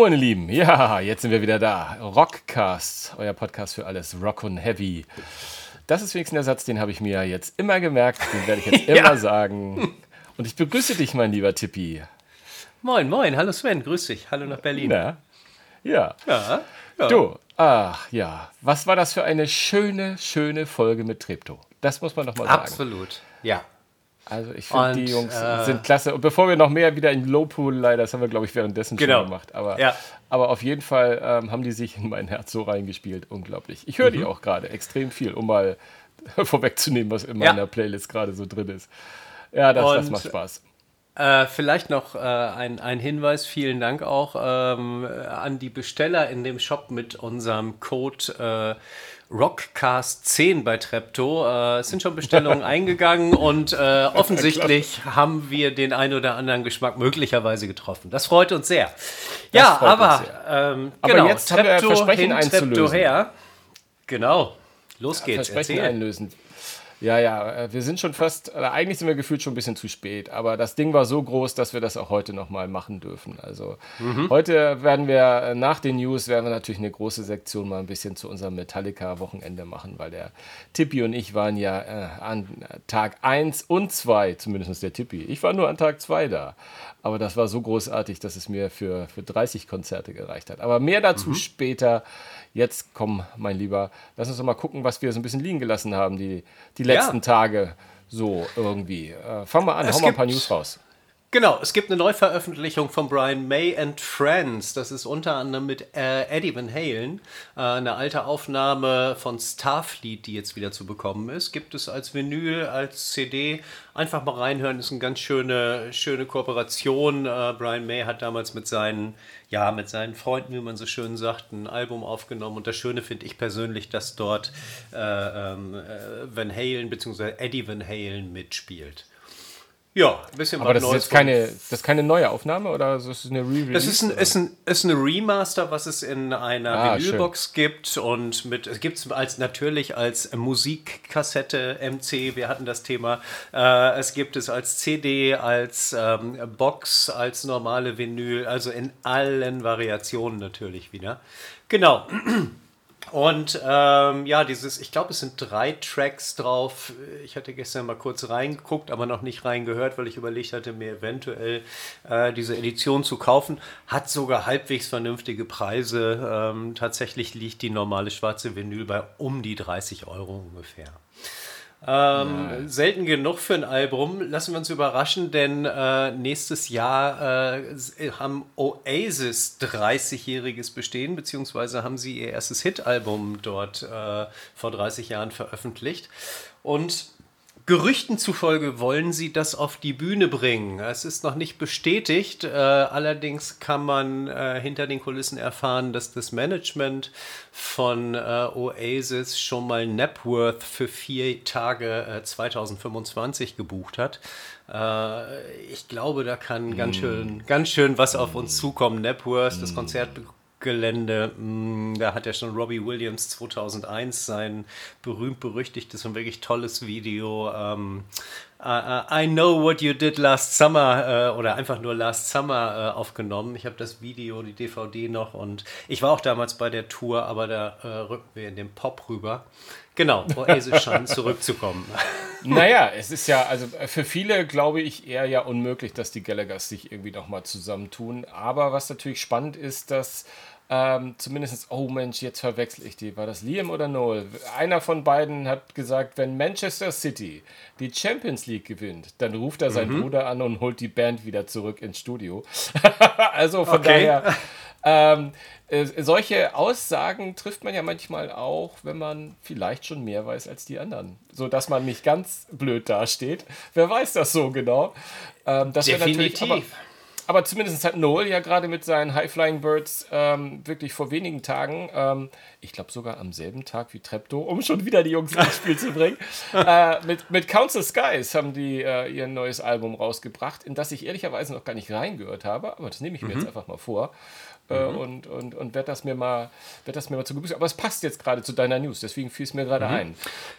Meine Lieben, ja, jetzt sind wir wieder da. Rockcast, euer Podcast für alles Rock und Heavy. Das ist wenigstens der Satz, den habe ich mir jetzt immer gemerkt, den werde ich jetzt immer ja. sagen. Und ich begrüße dich, mein lieber Tippi. Moin, moin, hallo Sven, grüß dich, hallo nach Berlin. Na, ja. ja. ja. Du, ach ja, was war das für eine schöne, schöne Folge mit Treptow? Das muss man doch mal sagen. Absolut, ja. Also ich finde, die Jungs äh, sind klasse. Und bevor wir noch mehr wieder in Lowpool leider, das haben wir, glaube ich, währenddessen genau. schon gemacht. Aber, ja. aber auf jeden Fall ähm, haben die sich in mein Herz so reingespielt. Unglaublich. Ich höre mhm. die auch gerade extrem viel, um mal vorwegzunehmen, was in meiner ja. Playlist gerade so drin ist. Ja, das, das macht Spaß. Äh, vielleicht noch äh, ein, ein Hinweis, vielen Dank auch ähm, an die Besteller in dem Shop mit unserem Code äh, Rockcast 10 bei Trepto. Äh, es sind schon Bestellungen eingegangen und äh, offensichtlich haben wir den ein oder anderen Geschmack möglicherweise getroffen. Das freut uns sehr. Ja, aber, ähm, aber genau, jetzt Trepto haben wir Versprechen hin, Trepto her. Genau, los geht's. Versprechen Erzähl. einlösen. Ja, ja, äh, wir sind schon fast, eigentlich sind wir gefühlt schon ein bisschen zu spät, aber das Ding war so groß, dass wir das auch heute nochmal machen dürfen. Also mhm. heute werden wir äh, nach den News, werden wir natürlich eine große Sektion mal ein bisschen zu unserem Metallica-Wochenende machen, weil der Tippi und ich waren ja äh, an Tag 1 und 2, zumindest der Tippi. Ich war nur an Tag 2 da, aber das war so großartig, dass es mir für, für 30 Konzerte gereicht hat. Aber mehr dazu mhm. später. Jetzt komm, mein Lieber, lass uns doch mal gucken, was wir so ein bisschen liegen gelassen haben, die, die letzten ja. Tage so irgendwie. Äh, fang mal an, es hau mal ein paar News raus. Genau, es gibt eine Neuveröffentlichung von Brian May and Friends. Das ist unter anderem mit äh, Eddie Van Halen. Äh, eine alte Aufnahme von Starfleet, die jetzt wieder zu bekommen ist. Gibt es als Vinyl, als CD. Einfach mal reinhören, ist eine ganz schöne, schöne Kooperation. Äh, Brian May hat damals mit seinen, ja, mit seinen Freunden, wie man so schön sagt, ein Album aufgenommen. Und das Schöne finde ich persönlich, dass dort äh, ähm, äh, Van Halen bzw. Eddie Van Halen mitspielt. Ja, ein bisschen Aber das ist jetzt keine, das ist keine neue Aufnahme oder ist das eine Re-Release? Das ist, ein, ist, ein, ist eine Remaster, was es in einer ah, Vinylbox schön. gibt und mit es gibt es als natürlich als Musikkassette MC. Wir hatten das Thema. Äh, es gibt es als CD, als ähm, Box, als normale Vinyl, also in allen Variationen natürlich wieder. Genau. Und ähm, ja, dieses, ich glaube, es sind drei Tracks drauf. Ich hatte gestern mal kurz reingeguckt, aber noch nicht reingehört, weil ich überlegt hatte, mir eventuell äh, diese Edition zu kaufen. Hat sogar halbwegs vernünftige Preise. Ähm, tatsächlich liegt die normale schwarze Vinyl bei um die 30 Euro ungefähr. Ähm, selten genug für ein Album. Lassen wir uns überraschen, denn äh, nächstes Jahr äh, haben Oasis 30-jähriges Bestehen, beziehungsweise haben sie ihr erstes Hit-Album dort äh, vor 30 Jahren veröffentlicht. Und Gerüchten zufolge wollen sie das auf die Bühne bringen. Es ist noch nicht bestätigt, äh, allerdings kann man äh, hinter den Kulissen erfahren, dass das Management von äh, Oasis schon mal Napworth für vier Tage 2025 äh, gebucht hat. Äh, ich glaube, da kann ganz hm. schön, ganz schön was auf uns zukommen. Napworth, das hm. Konzert Gelände. Mm, da hat ja schon Robbie Williams 2001 sein berühmt-berüchtigtes und wirklich tolles Video. Ähm, uh, I Know What You Did Last Summer uh, oder einfach nur Last Summer uh, aufgenommen. Ich habe das Video, die DVD noch und ich war auch damals bei der Tour, aber da rücken wir in den Pop rüber. Genau, Oasis scheint zurückzukommen. Naja, es ist ja, also für viele glaube ich eher ja unmöglich, dass die Gallaghers sich irgendwie nochmal zusammentun. Aber was natürlich spannend ist, dass ähm, zumindest, oh Mensch, jetzt verwechsel ich die. War das Liam oder Noel? Einer von beiden hat gesagt, wenn Manchester City die Champions League gewinnt, dann ruft er seinen mhm. Bruder an und holt die Band wieder zurück ins Studio. also von okay. daher, ähm, äh, solche Aussagen trifft man ja manchmal auch, wenn man vielleicht schon mehr weiß als die anderen. So dass man nicht ganz blöd dasteht. Wer weiß das so genau? Ähm, das Definitiv. Aber, aber zumindest hat Noel ja gerade mit seinen High Flying Birds ähm, wirklich vor wenigen Tagen, ähm, ich glaube sogar am selben Tag wie Trepto, um schon wieder die Jungs ins Spiel zu bringen, äh, mit, mit Council Skies haben die äh, ihr neues Album rausgebracht, in das ich ehrlicherweise noch gar nicht reingehört habe, aber das nehme ich mir mhm. jetzt einfach mal vor. Äh, mhm. und, und, und werde das mir mal, werd das mir mal zu Gemüse. Aber es passt jetzt gerade zu deiner News, deswegen fiel es mir gerade mhm. ein.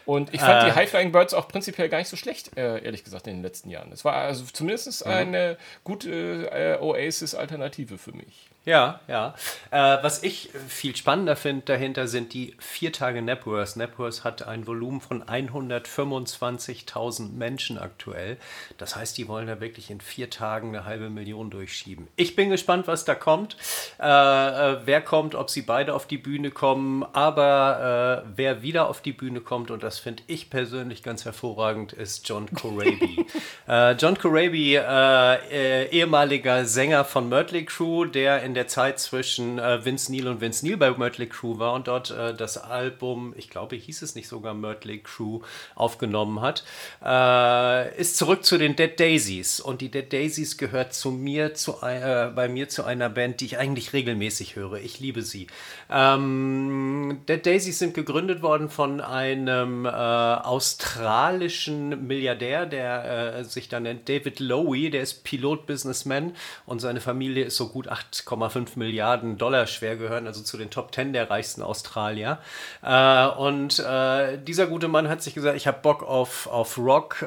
Und ich fand äh, die High-Flying Birds auch prinzipiell gar nicht so schlecht, äh, ehrlich gesagt, in den letzten Jahren. Es war also zumindest mhm. eine gute äh, Oasis-Alternative für mich. Ja, ja. Äh, was ich viel spannender finde dahinter sind die vier Tage Napworth. Napworth hat ein Volumen von 125.000 Menschen aktuell. Das heißt, die wollen da wirklich in vier Tagen eine halbe Million durchschieben. Ich bin gespannt, was da kommt. Äh, äh, wer kommt, ob sie beide auf die Bühne kommen. Aber äh, wer wieder auf die Bühne kommt, und das finde ich persönlich ganz hervorragend, ist John Corabi. Äh, John Corabi, äh, ehemaliger Sänger von Mötley Crew, der in in der Zeit zwischen äh, Vince Neil und Vince Neil bei Mötley Crew war und dort äh, das Album, ich glaube, hieß es nicht sogar Mötley Crew, aufgenommen hat, äh, ist zurück zu den Dead Daisies. Und die Dead Daisies gehört zu mir, zu, äh, bei mir zu einer Band, die ich eigentlich regelmäßig höre. Ich liebe sie. Ähm, Dead Daisies sind gegründet worden von einem äh, australischen Milliardär, der äh, sich da nennt David Lowy, der ist Pilot-Businessman und seine Familie ist so gut 8,5 1,5 Milliarden Dollar schwer gehören, also zu den Top 10 der reichsten Australier. Äh, und äh, dieser gute Mann hat sich gesagt, ich habe Bock auf, auf Rock, äh,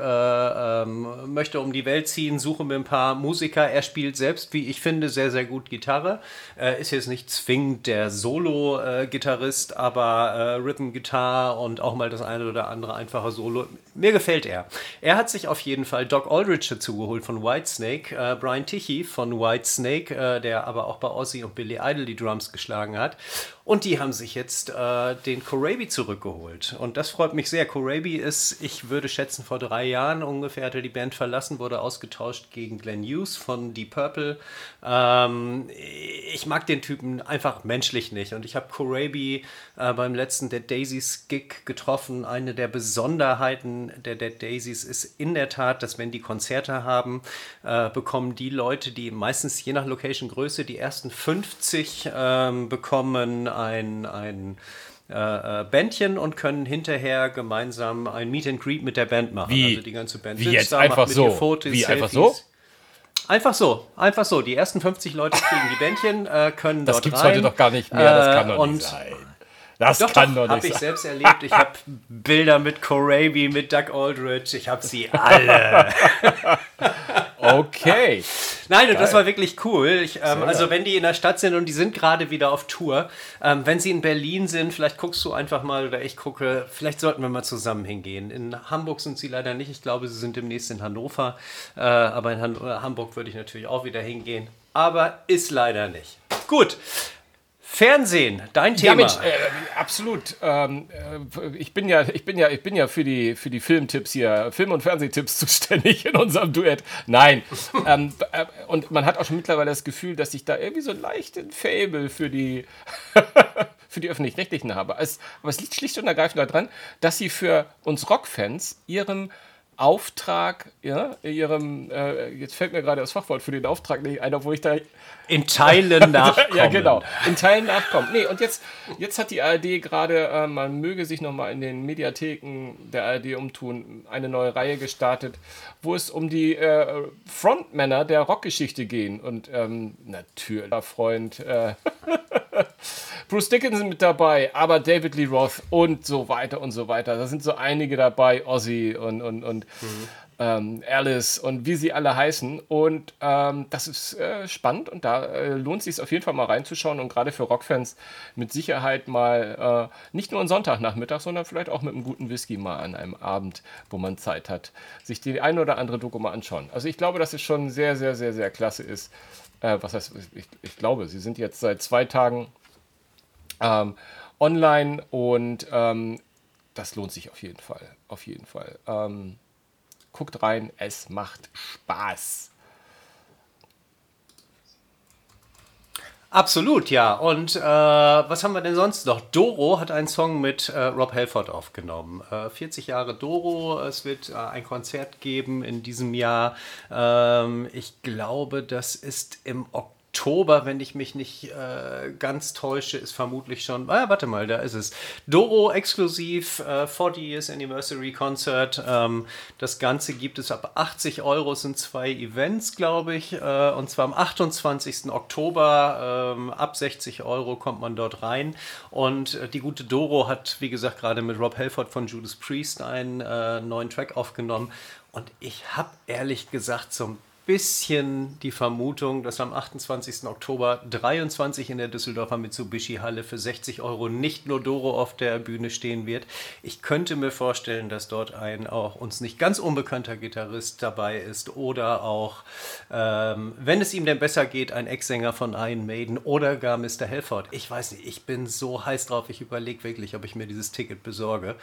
ähm, möchte um die Welt ziehen, suche mir ein paar Musiker. Er spielt selbst, wie ich finde, sehr, sehr gut Gitarre. ist jetzt nicht zwingend der Solo-Gitarrist, aber äh, Rhythm-Gitarre und auch mal das eine oder andere einfache Solo. Mir gefällt er. Er hat sich auf jeden Fall Doc Aldrich dazu geholt von Whitesnake, äh, Brian Tichy von Whitesnake, äh, der aber auch bei Ozzy und Billy Idol die Drums geschlagen hat. Und die haben sich jetzt äh, den Korabi zurückgeholt. Und das freut mich sehr. Korabi ist, ich würde schätzen, vor drei Jahren ungefähr hat er die Band verlassen, wurde ausgetauscht gegen Glenn Hughes von Deep Purple. Ähm, ich mag den Typen einfach menschlich nicht. Und ich habe Korabi äh, beim letzten Dead Daisies Gig getroffen. Eine der Besonderheiten der Dead Daisies ist in der Tat, dass wenn die Konzerte haben, äh, bekommen die Leute, die meistens je nach Location Größe die ersten 50 ähm, bekommen, ein, ein äh, äh, Bändchen und können hinterher gemeinsam ein Meet and Greet mit der Band machen. Wie? Also die ganze Band Wie jetzt da, einfach so? Fotos, Wie Selfies. einfach so? Einfach so, einfach so. Die ersten 50 Leute kriegen die Bändchen, äh, können das dort gibt's rein. Das gibt es heute doch gar nicht mehr, das kann doch und, nicht sein. Das doch, kann doch, doch nicht Habe ich selbst erlebt. Ich habe Bilder mit Corabi, mit Doug Aldrich. Ich habe sie alle. okay. Nein, und das war wirklich cool. Ich, ähm, also wenn die in der Stadt sind und die sind gerade wieder auf Tour, ähm, wenn sie in Berlin sind, vielleicht guckst du einfach mal oder ich gucke, vielleicht sollten wir mal zusammen hingehen. In Hamburg sind sie leider nicht. Ich glaube, sie sind demnächst in Hannover. Äh, aber in Han Hamburg würde ich natürlich auch wieder hingehen. Aber ist leider nicht. Gut. Fernsehen, dein Thema. Ja, Mensch, äh, absolut. Ähm, äh, ich bin ja, ich bin ja, ich bin ja für die für die Filmtipps hier, Film- und Fernsehtipps zuständig in unserem Duett. Nein. ähm, äh, und man hat auch schon mittlerweile das Gefühl, dass ich da irgendwie so leicht ein Fable für die für die öffentlich-rechtlichen habe. Es, aber es liegt schlicht und ergreifend daran, dass sie für uns Rockfans ihrem Auftrag, ja, ihrem, äh, jetzt fällt mir gerade das Fachwort für den Auftrag nicht ein, obwohl ich da. In Teilen nachkommen. ja, genau. In Teilen nachkommen. Nee, und jetzt, jetzt hat die ARD gerade, äh, man möge sich nochmal in den Mediatheken der ARD umtun, eine neue Reihe gestartet, wo es um die äh, Frontmänner der Rockgeschichte gehen. Und ähm, natürlich, Freund, äh, Bruce Dickinson mit dabei, aber David Lee Roth und so weiter und so weiter. Da sind so einige dabei, Ozzy und, und, und mhm. ähm, Alice und wie sie alle heißen. Und ähm, das ist äh, spannend und da äh, lohnt es sich auf jeden Fall mal reinzuschauen und gerade für Rockfans mit Sicherheit mal äh, nicht nur einen Sonntagnachmittag, sondern vielleicht auch mit einem guten Whisky mal an einem Abend, wo man Zeit hat, sich die ein oder andere Doku mal anschauen. Also ich glaube, dass es schon sehr, sehr, sehr, sehr klasse ist. Äh, was heißt, ich, ich glaube, sie sind jetzt seit zwei Tagen ähm, online und ähm, das lohnt sich auf jeden Fall. Auf jeden Fall. Ähm, guckt rein, es macht Spaß. Absolut, ja. Und äh, was haben wir denn sonst noch? Doro hat einen Song mit äh, Rob Halford aufgenommen. Äh, 40 Jahre Doro. Es wird äh, ein Konzert geben in diesem Jahr. Ähm, ich glaube, das ist im Oktober. Oktober, wenn ich mich nicht äh, ganz täusche, ist vermutlich schon. Ah, warte mal, da ist es. Doro exklusiv äh, 40 Years Anniversary Concert. Ähm, das Ganze gibt es ab 80 Euro, sind zwei Events, glaube ich. Äh, und zwar am 28. Oktober. Ähm, ab 60 Euro kommt man dort rein. Und äh, die gute Doro hat, wie gesagt, gerade mit Rob Helford von Judas Priest einen äh, neuen Track aufgenommen. Und ich habe ehrlich gesagt zum bisschen die Vermutung, dass am 28. Oktober 23 in der Düsseldorfer Mitsubishi-Halle für 60 Euro nicht nur Doro auf der Bühne stehen wird. Ich könnte mir vorstellen, dass dort ein auch uns nicht ganz unbekannter Gitarrist dabei ist oder auch, ähm, wenn es ihm denn besser geht, ein Ex-Sänger von Iron Maiden oder gar Mr. Helford. Ich weiß nicht, ich bin so heiß drauf, ich überlege wirklich, ob ich mir dieses Ticket besorge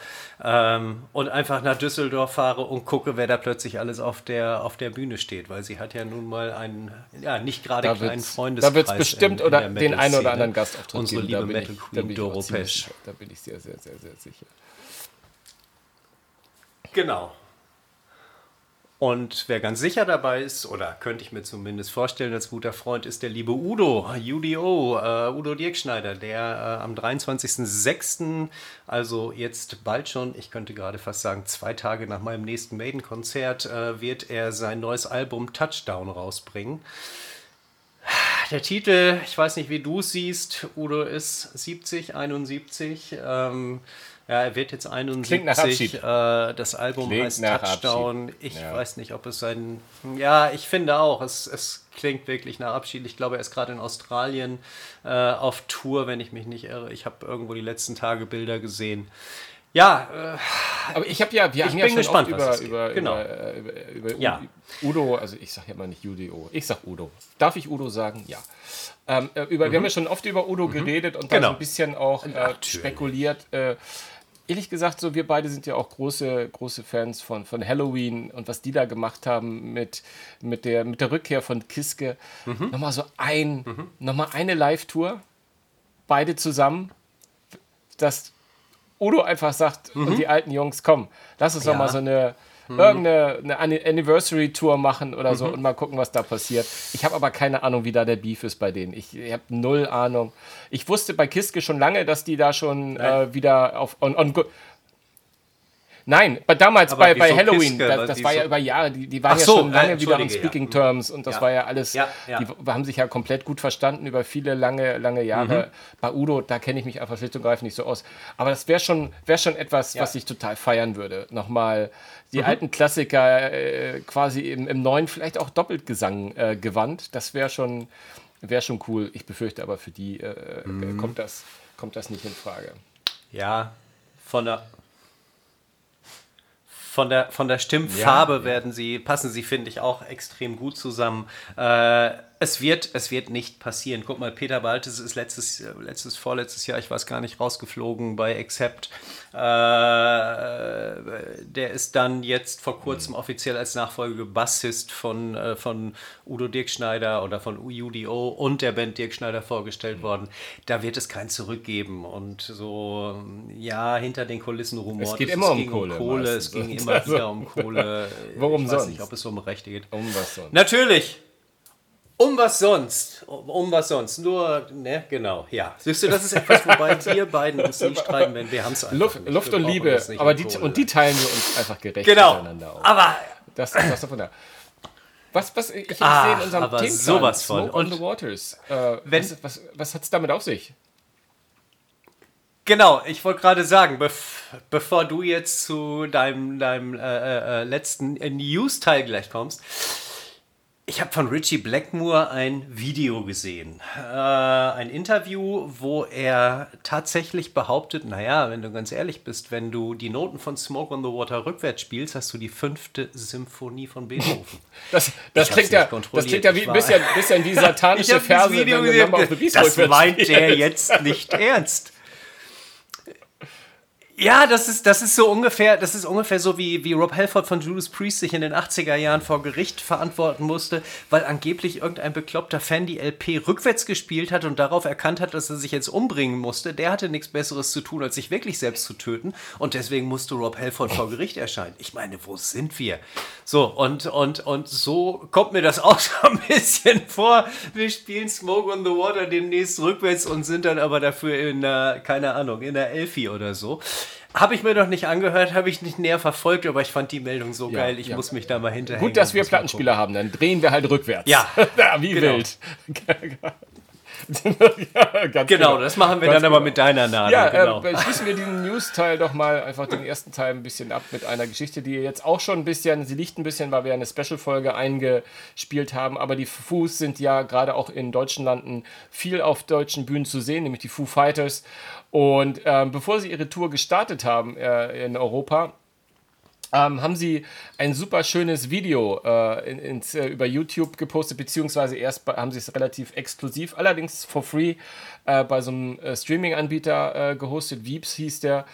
ähm, und einfach nach Düsseldorf fahre und gucke, wer da plötzlich alles auf der, auf der Bühne steht, weil sie sie hat ja nun mal einen, ja, nicht gerade da kleinen Freundeskreis. Da wird es bestimmt in, in oder den einen oder anderen Gastauftritt Unsere liebe Metal Queen Doro Pesch. Da bin ich sehr, sehr, sehr, sehr sicher. Genau. Und wer ganz sicher dabei ist, oder könnte ich mir zumindest vorstellen als guter Freund, ist der liebe Udo, UDO, äh, Udo Dirkschneider, der äh, am 23.06., also jetzt bald schon, ich könnte gerade fast sagen, zwei Tage nach meinem nächsten Maiden-Konzert, äh, wird er sein neues Album Touchdown rausbringen. Der Titel, ich weiß nicht, wie du es siehst, Udo ist 70, 71. Ähm, ja, er wird jetzt 71. Klingt nach Abschied. Äh, das Album klingt heißt Touchdown. Abschied. Ich ja. weiß nicht, ob es ein. Ja, ich finde auch, es, es klingt wirklich nach Abschied. Ich glaube, er ist gerade in Australien äh, auf Tour, wenn ich mich nicht irre. Ich habe irgendwo die letzten Tage Bilder gesehen. Ja, äh, aber ich habe ja, wir ich haben ja schon gespannt, über, über, genau. über, über, über, ja. Udo, also ich sage ja immer nicht UDO, ich sage Udo. Darf ich Udo sagen? Ja. Ähm, äh, über, mhm. Wir haben ja schon oft über Udo mhm. geredet und genau. da so ein bisschen auch äh, spekuliert. Äh, ehrlich gesagt, so wir beide sind ja auch große, große Fans von, von Halloween und was die da gemacht haben mit, mit, der, mit der Rückkehr von Kiske. Mhm. Nochmal so ein, mhm. nochmal eine Live-Tour, beide zusammen, dass Udo einfach sagt mhm. und die alten Jungs, komm, lass uns ja. nochmal so eine mhm. irgendeine eine Anniversary-Tour machen oder so mhm. und mal gucken, was da passiert. Ich habe aber keine Ahnung, wie da der Beef ist bei denen. Ich, ich habe null Ahnung. Ich wusste bei Kiske schon lange, dass die da schon äh, wieder auf on, on, Nein, bei, damals bei, bei Halloween, Kiske, das, das war so ja über Jahre, die, die waren so, ja schon lange äh, wieder on Speaking ja. Terms und das ja. war ja alles, die haben sich ja komplett gut verstanden über viele lange, lange Jahre. Mhm. Bei Udo, da kenne ich mich einfach schlicht und greifend nicht so aus. Aber das wäre schon, wär schon etwas, was ich total feiern würde. Nochmal die mhm. alten Klassiker äh, quasi im, im neuen, vielleicht auch Doppeltgesang äh, gewandt. Das wäre schon, wär schon cool. Ich befürchte aber für die äh, mhm. kommt, das, kommt das nicht in Frage. Ja, von der von der, von der Stimmfarbe ja, werden sie, passen sie, finde ich, auch extrem gut zusammen. Äh, es wird, es wird nicht passieren. Guck mal, Peter Baltes ist letztes, letztes, vorletztes Jahr, ich weiß gar nicht, rausgeflogen bei Accept. Äh, der ist dann jetzt vor kurzem offiziell als Nachfolger Bassist von, äh, von Udo Dirkschneider oder von UDO und der Band Dirkschneider vorgestellt worden. Da wird es kein Zurück geben. Und so, ja, hinter den Kulissen rumort. Es geht immer es um Kohle. Um Kohle es ging immer wieder um Kohle. Worum ich weiß sonst? nicht, ob es um Rechte geht. Um was sonst? Natürlich! Um was sonst? Um, was sonst? Nur, ne, genau, ja. Siehst du, das ist etwas, wobei wir beiden uns nicht streiten werden. Wir haben es einfach. Luft, nicht. Luft und Liebe, aber die, und die teilen wir uns einfach gerecht genau. miteinander auf. Aber. Das, das davon da. Was, was ich, ich Ach, sehe in unserem aber Themenplan, sowas von. Smoke on the Waters. Äh, wenn, was was, was hat es damit auf sich? Genau, ich wollte gerade sagen, bev bevor du jetzt zu deinem, deinem äh, äh, äh letzten News-Teil gleich kommst, ich habe von Richie Blackmore ein Video gesehen. Äh, ein Interview, wo er tatsächlich behauptet, naja, wenn du ganz ehrlich bist, wenn du die Noten von Smoke on the Water rückwärts spielst, hast du die fünfte Symphonie von Beethoven. Das, das, klingt, ja, das klingt ja wie ein bisschen, bisschen wie satanische Verse, wenn du Beast Das meint der jetzt nicht ernst. Ja, das ist, das ist so ungefähr, das ist ungefähr so wie, wie Rob Halford von Judas Priest sich in den 80er Jahren vor Gericht verantworten musste, weil angeblich irgendein bekloppter Fan die LP rückwärts gespielt hat und darauf erkannt hat, dass er sich jetzt umbringen musste. Der hatte nichts Besseres zu tun, als sich wirklich selbst zu töten. Und deswegen musste Rob Halford vor Gericht erscheinen. Ich meine, wo sind wir? So, und, und, und so kommt mir das auch so ein bisschen vor. Wir spielen Smoke on the Water demnächst rückwärts und sind dann aber dafür in, äh, keine Ahnung, in der Elfie oder so. Habe ich mir noch nicht angehört, habe ich nicht näher verfolgt, aber ich fand die Meldung so ja, geil, ich ja. muss mich da mal hinterher. Gut, dass wir Plattenspieler haben, dann drehen wir halt rückwärts. Ja, wie genau. wild. ja, genau, genau, das machen wir dann genau. aber mit deiner Nadel. Ja, genau. äh, schließen wir diesen News-Teil doch mal einfach den ersten Teil ein bisschen ab mit einer Geschichte, die jetzt auch schon ein bisschen, sie liegt ein bisschen, weil wir eine Special-Folge eingespielt haben, aber die Fus sind ja gerade auch in deutschen Landen viel auf deutschen Bühnen zu sehen, nämlich die Foo Fighters. Und ähm, bevor sie ihre Tour gestartet haben äh, in Europa, ähm, haben sie ein super schönes Video äh, in, ins, äh, über YouTube gepostet, beziehungsweise erst bei, haben sie es relativ exklusiv, allerdings for free, äh, bei so einem äh, Streaming-Anbieter äh, gehostet. Veeps hieß der.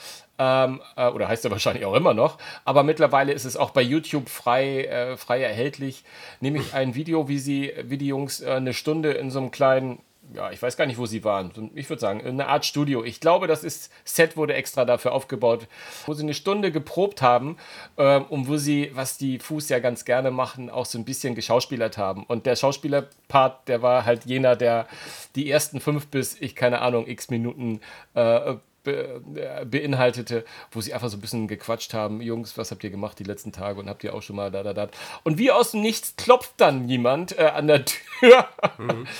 Ähm, äh, oder heißt er wahrscheinlich auch immer noch, aber mittlerweile ist es auch bei YouTube frei, frei erhältlich. Nämlich ein Video, wie sie, wie die Jungs eine Stunde in so einem kleinen ja, ich weiß gar nicht, wo sie waren. Ich würde sagen, eine Art Studio. Ich glaube, das ist, Set wurde extra dafür aufgebaut, wo sie eine Stunde geprobt haben äh, und wo sie, was die Fuß ja ganz gerne machen, auch so ein bisschen geschauspielert haben. Und der Schauspielerpart, der war halt jener, der die ersten fünf bis, ich keine Ahnung, x Minuten äh, be, äh, beinhaltete, wo sie einfach so ein bisschen gequatscht haben. Jungs, was habt ihr gemacht die letzten Tage und habt ihr auch schon mal da, da, da. Und wie aus dem Nichts klopft dann jemand äh, an der Tür. Mhm.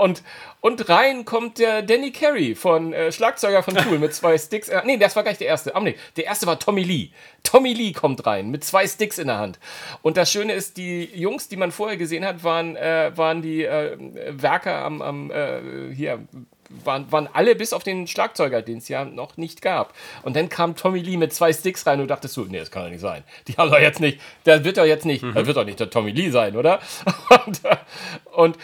Und, und rein kommt der Danny Carey von äh, Schlagzeuger von Tool mit zwei Sticks. Äh, nee, das war gar nicht der erste. Oh, nee, der erste war Tommy Lee. Tommy Lee kommt rein mit zwei Sticks in der Hand. Und das Schöne ist, die Jungs, die man vorher gesehen hat, waren, äh, waren die äh, Werker am, am äh, hier waren, waren alle bis auf den Schlagzeuger, den es ja noch nicht gab. Und dann kam Tommy Lee mit zwei Sticks rein und dachtest so, nee, das kann doch nicht sein. Die haben doch jetzt nicht, der wird doch jetzt nicht, mhm. der wird doch nicht der Tommy Lee sein, oder? Und, und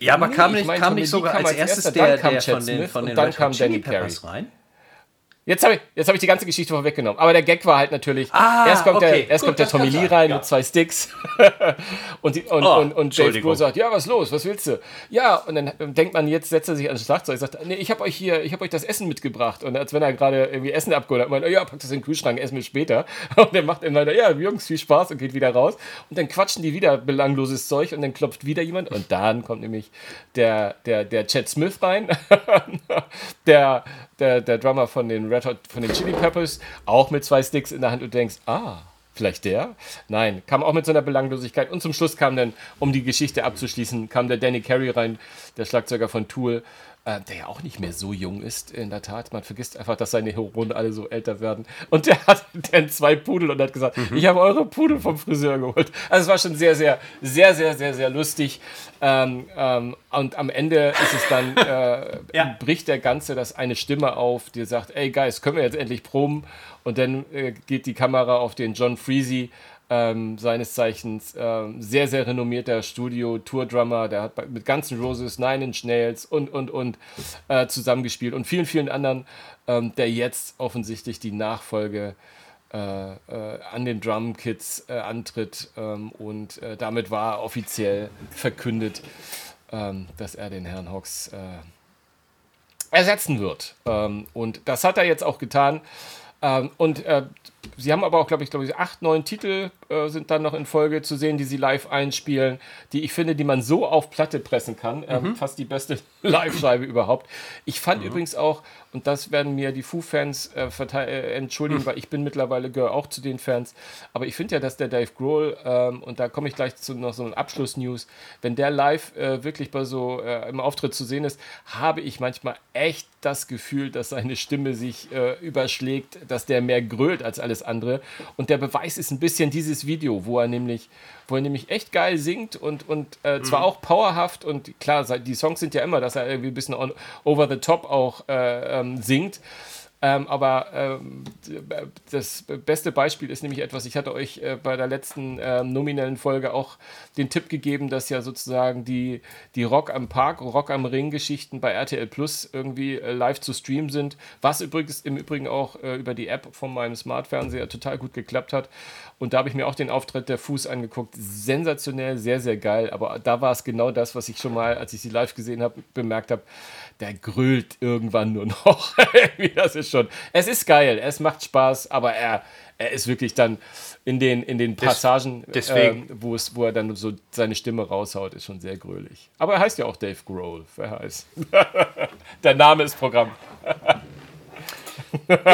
ja, aber nee, kam nicht, kam nicht sogar als, als erstes der, der, von den, von den und dann kam Danny Carey rein? Jetzt habe ich, hab ich die ganze Geschichte vorweggenommen. Aber der Gag war halt natürlich, ah, erst kommt, okay. der, erst Gut, kommt der Tommy Lee rein ja. mit zwei Sticks und, die, und, oh, und, und Dave Grohl sagt, ja, was ist los, was willst du? Ja, und dann denkt man, jetzt setzt er sich ans Schlagzeug und sagt, nee, ich habe euch hier, ich habe euch das Essen mitgebracht. Und als wenn er gerade irgendwie Essen abgeholt hat, meint, ja, packt das in den Kühlschrank, essen wir später. Und dann macht er weiter, ja, Jungs, viel Spaß und geht wieder raus. Und dann quatschen die wieder belangloses Zeug und dann klopft wieder jemand. Und dann kommt nämlich der, der, der Chad Smith rein, der der, der Drummer von den Red Hot, von den Chili Peppers, auch mit zwei Sticks in der Hand und denkst, ah, vielleicht der? Nein, kam auch mit so einer Belanglosigkeit. Und zum Schluss kam dann, um die Geschichte abzuschließen, kam der Danny Carey rein, der Schlagzeuger von Tool, äh, der ja auch nicht mehr so jung ist, in der Tat. Man vergisst einfach, dass seine Hunde alle so älter werden. Und der hat dann zwei Pudel und hat gesagt, mhm. ich habe eure Pudel vom Friseur geholt. Also es war schon sehr, sehr, sehr, sehr, sehr, sehr lustig. Ähm, ähm, und am Ende ist es dann, äh, ja. bricht der Ganze, dass eine Stimme auf, die sagt, ey Guys, können wir jetzt endlich proben? Und dann äh, geht die Kamera auf den John Freezy, ähm, seines Zeichens ähm, sehr, sehr renommierter Studio-Tour-Drummer, der hat mit ganzen Roses, Nine Inch Nails und, und, und äh, zusammengespielt und vielen, vielen anderen, ähm, der jetzt offensichtlich die Nachfolge äh, äh, an den Drum Kids äh, antritt ähm, und äh, damit war offiziell verkündet, ähm, dass er den Herrn Hawks äh, ersetzen wird. Ähm, und das hat er jetzt auch getan. und Sie haben aber auch, glaube ich, glaube ich, acht, neun Titel äh, sind dann noch in Folge zu sehen, die sie live einspielen, die ich finde, die man so auf Platte pressen kann. Ähm, mhm. Fast die beste Live-Scheibe überhaupt. Ich fand mhm. übrigens auch, und das werden mir die Foo-Fans äh, äh, entschuldigen, mhm. weil ich bin mittlerweile gehöre auch zu den Fans. Aber ich finde ja, dass der Dave Grohl, ähm, und da komme ich gleich zu noch so einem Abschluss-News, wenn der live äh, wirklich bei so äh, im Auftritt zu sehen ist, habe ich manchmal echt das Gefühl, dass seine Stimme sich äh, überschlägt, dass der mehr grölt als alles andere. Und der Beweis ist ein bisschen dieses Video, wo er nämlich wo er nämlich echt geil singt und, und äh, mhm. zwar auch powerhaft und klar, die Songs sind ja immer, dass er irgendwie ein bisschen on, over the top auch äh, ähm, singt. Ähm, aber ähm, das beste Beispiel ist nämlich etwas, ich hatte euch äh, bei der letzten äh, nominellen Folge auch den Tipp gegeben, dass ja sozusagen die, die Rock am Park, Rock am Ring Geschichten bei RTL Plus irgendwie äh, live zu streamen sind, was übrigens im Übrigen auch äh, über die App von meinem Smart-Fernseher total gut geklappt hat. Und da habe ich mir auch den Auftritt der Fuß angeguckt. Sensationell, sehr, sehr geil. Aber da war es genau das, was ich schon mal, als ich sie live gesehen habe, bemerkt habe der grüllt irgendwann nur noch. das ist schon. Es ist geil, es macht Spaß, aber er, er ist wirklich dann in den, in den Passagen, äh, wo, es, wo er dann so seine Stimme raushaut, ist schon sehr grölig. Aber er heißt ja auch Dave Grohl. Wer heißt? der Name ist Programm.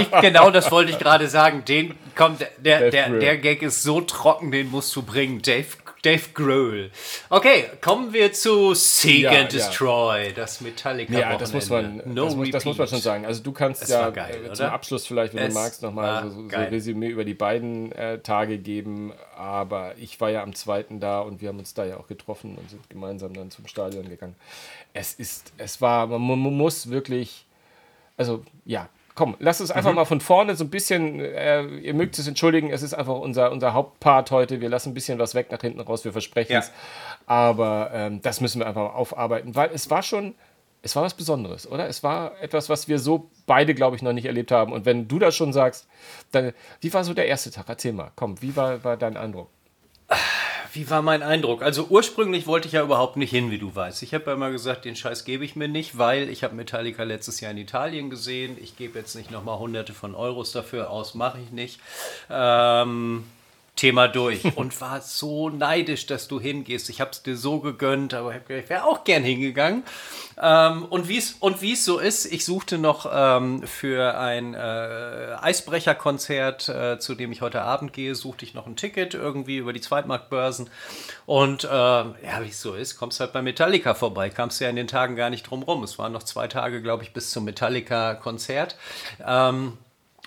Ich, genau das wollte ich gerade sagen. Den kommt, der, der, der Gag ist so trocken, den musst du bringen. Dave Dave Grohl. Okay, kommen wir zu Seek ja, and Destroy, ja. das Metallica. Ja, das muss man, no das, muss, das muss man schon sagen. Also du kannst ja geil, zum Abschluss vielleicht, wenn es du magst, nochmal so, so ein Resümee über die beiden äh, Tage geben. Aber ich war ja am zweiten da und wir haben uns da ja auch getroffen und sind gemeinsam dann zum Stadion gegangen. Es ist, es war, man, man muss wirklich, also ja, komm, lass uns einfach mhm. mal von vorne so ein bisschen, äh, ihr mögt es entschuldigen, es ist einfach unser, unser Hauptpart heute. Wir lassen ein bisschen was weg nach hinten raus, wir versprechen es. Ja. Aber ähm, das müssen wir einfach aufarbeiten, weil es war schon, es war was Besonderes, oder? Es war etwas, was wir so beide, glaube ich, noch nicht erlebt haben. Und wenn du das schon sagst, dann, wie war so der erste Tag? Erzähl mal, komm, wie war, war dein Eindruck? Wie war mein Eindruck? Also ursprünglich wollte ich ja überhaupt nicht hin, wie du weißt. Ich habe ja immer gesagt, den Scheiß gebe ich mir nicht, weil ich habe Metallica letztes Jahr in Italien gesehen. Ich gebe jetzt nicht nochmal hunderte von Euros dafür aus, mache ich nicht. Ähm, Thema durch und war so neidisch, dass du hingehst. Ich habe es dir so gegönnt, aber ich wäre auch gern hingegangen. Ähm, und wie es und es so ist, ich suchte noch ähm, für ein äh, Eisbrecherkonzert, äh, zu dem ich heute Abend gehe, suchte ich noch ein Ticket irgendwie über die Zweitmarktbörsen. Und äh, ja, wie es so ist, kommst halt bei Metallica vorbei. Kamst ja in den Tagen gar nicht drum rum. Es waren noch zwei Tage, glaube ich, bis zum Metallica-Konzert. Ähm,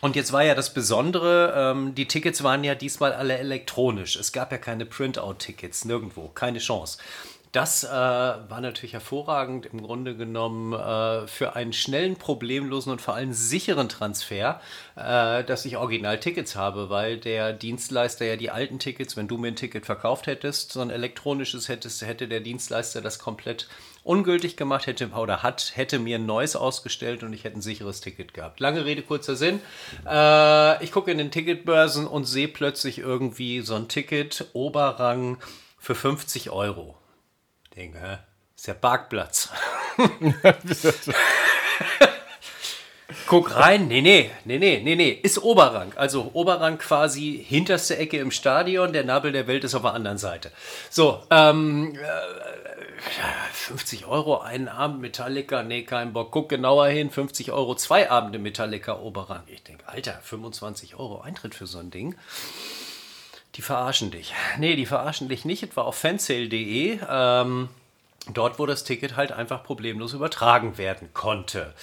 und jetzt war ja das Besondere, ähm, die Tickets waren ja diesmal alle elektronisch. Es gab ja keine Printout-Tickets, nirgendwo, keine Chance. Das äh, war natürlich hervorragend im Grunde genommen äh, für einen schnellen, problemlosen und vor allem sicheren Transfer, äh, dass ich Original-Tickets habe, weil der Dienstleister ja die alten Tickets, wenn du mir ein Ticket verkauft hättest, so ein elektronisches hättest, hätte der Dienstleister das komplett ungültig gemacht, hätte oder hat, hätte mir ein neues ausgestellt und ich hätte ein sicheres Ticket gehabt. Lange Rede, kurzer Sinn. Äh, ich gucke in den Ticketbörsen und sehe plötzlich irgendwie so ein Ticket, Oberrang für 50 Euro denke, hä? ist ja Parkplatz. Guck rein, nee, nee, nee, nee, nee, nee, ist Oberrang. Also Oberrang quasi hinterste Ecke im Stadion, der Nabel der Welt ist auf der anderen Seite. So, ähm, äh, 50 Euro einen Abend Metallica, nee, kein Bock. Guck genauer hin, 50 Euro zwei Abende Metallica Oberrang. Ich denke, Alter, 25 Euro Eintritt für so ein Ding. Die verarschen dich. Nee, die verarschen dich nicht. Es war auf fansale.de. Ähm, dort, wo das Ticket halt einfach problemlos übertragen werden konnte.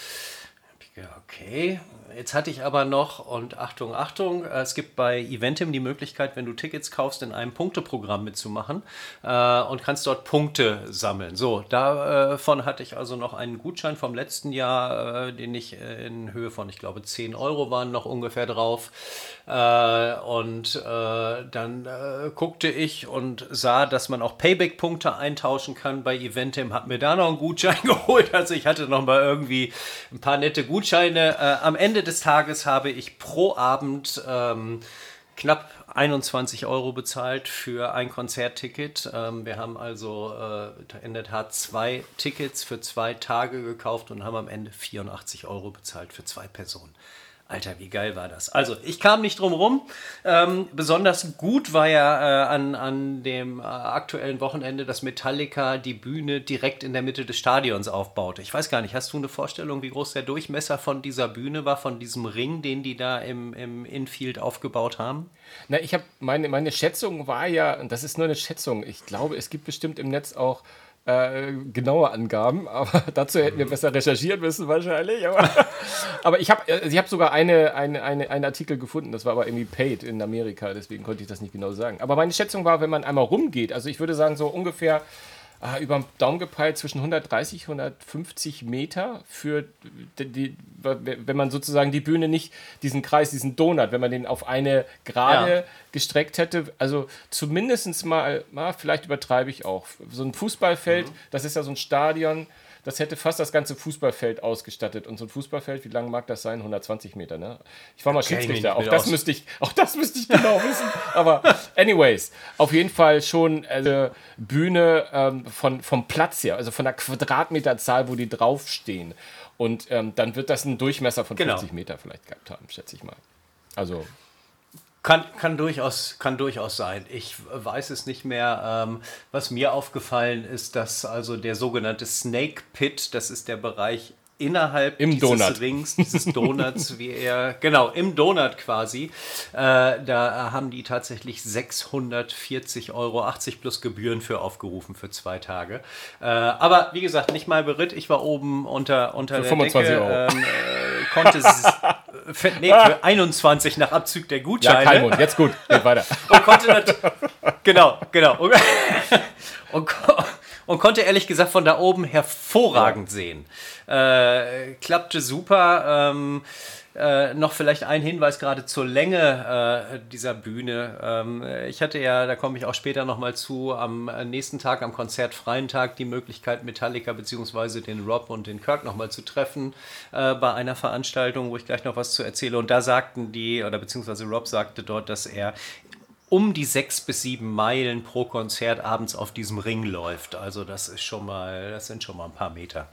Okay, Jetzt hatte ich aber noch, und Achtung, Achtung, es gibt bei Eventim die Möglichkeit, wenn du Tickets kaufst, in einem Punkteprogramm mitzumachen äh, und kannst dort Punkte sammeln. So, davon hatte ich also noch einen Gutschein vom letzten Jahr, äh, den ich in Höhe von, ich glaube, 10 Euro waren noch ungefähr drauf. Äh, und äh, dann äh, guckte ich und sah, dass man auch Payback-Punkte eintauschen kann bei Eventim, hat mir da noch einen Gutschein geholt. Also ich hatte noch mal irgendwie ein paar nette Gutscheine. Äh, am Ende des Tages habe ich pro Abend ähm, knapp 21 Euro bezahlt für ein Konzertticket. Ähm, wir haben also äh, in der Tat zwei Tickets für zwei Tage gekauft und haben am Ende 84 Euro bezahlt für zwei Personen. Alter, wie geil war das? Also, ich kam nicht drum rum. Ähm, besonders gut war ja äh, an, an dem äh, aktuellen Wochenende, dass Metallica die Bühne direkt in der Mitte des Stadions aufbaute. Ich weiß gar nicht, hast du eine Vorstellung, wie groß der Durchmesser von dieser Bühne war, von diesem Ring, den die da im, im Infield aufgebaut haben? Na, ich habe meine, meine Schätzung war ja, und das ist nur eine Schätzung, ich glaube, es gibt bestimmt im Netz auch äh, genaue Angaben, aber dazu hätten wir besser recherchieren müssen wahrscheinlich. Aber, aber ich habe äh, ich hab sogar eine, eine, eine, einen Artikel gefunden, das war aber irgendwie paid in Amerika, deswegen konnte ich das nicht genau sagen. Aber meine Schätzung war, wenn man einmal rumgeht, also ich würde sagen so ungefähr ah, über den Daumen gepeilt zwischen 130 150 Meter für die, die, wenn man sozusagen die Bühne nicht, diesen Kreis, diesen Donut, wenn man den auf eine Gerade ja. gestreckt hätte. Also zumindest mal, mal, vielleicht übertreibe ich auch. So ein Fußballfeld, mhm. das ist ja so ein Stadion, das hätte fast das ganze Fußballfeld ausgestattet. Und so ein Fußballfeld, wie lang mag das sein? 120 Meter, ne? Ich war mal okay, Schiedsrichter. Auch das, müsste ich, auch das müsste ich genau wissen. Aber anyways, auf jeden Fall schon also Bühne ähm, von, vom Platz her, also von der Quadratmeterzahl, wo die draufstehen. Und ähm, dann wird das einen Durchmesser von genau. 50 Meter vielleicht gehabt haben, schätze ich mal. Also kann, kann, durchaus, kann durchaus sein. Ich weiß es nicht mehr. Ähm, was mir aufgefallen ist, dass also der sogenannte Snake Pit, das ist der Bereich innerhalb Im dieses Donut. Rings, dieses Donuts, wie er, genau, im Donut quasi, äh, da haben die tatsächlich 640 Euro, 80 plus Gebühren für aufgerufen für zwei Tage. Äh, aber wie gesagt, nicht mal beritt, ich war oben unter, unter für der 25 Decke, Euro. Ähm, äh, konnte für, nee, für 21 nach Abzug der Gutscheine. Ja, kein Mund. jetzt gut, geht weiter. Und konnte genau, genau. Und, und, und konnte ehrlich gesagt von da oben hervorragend ja. sehen. Äh, klappte super. Ähm, äh, noch vielleicht ein Hinweis gerade zur Länge äh, dieser Bühne. Ähm, ich hatte ja, da komme ich auch später nochmal zu, am nächsten Tag, am konzertfreien Tag, die Möglichkeit, Metallica bzw. den Rob und den Kirk nochmal zu treffen äh, bei einer Veranstaltung, wo ich gleich noch was zu erzähle. Und da sagten die, oder beziehungsweise Rob sagte dort, dass er um die sechs bis sieben Meilen pro Konzert abends auf diesem Ring läuft. Also das ist schon mal, das sind schon mal ein paar Meter.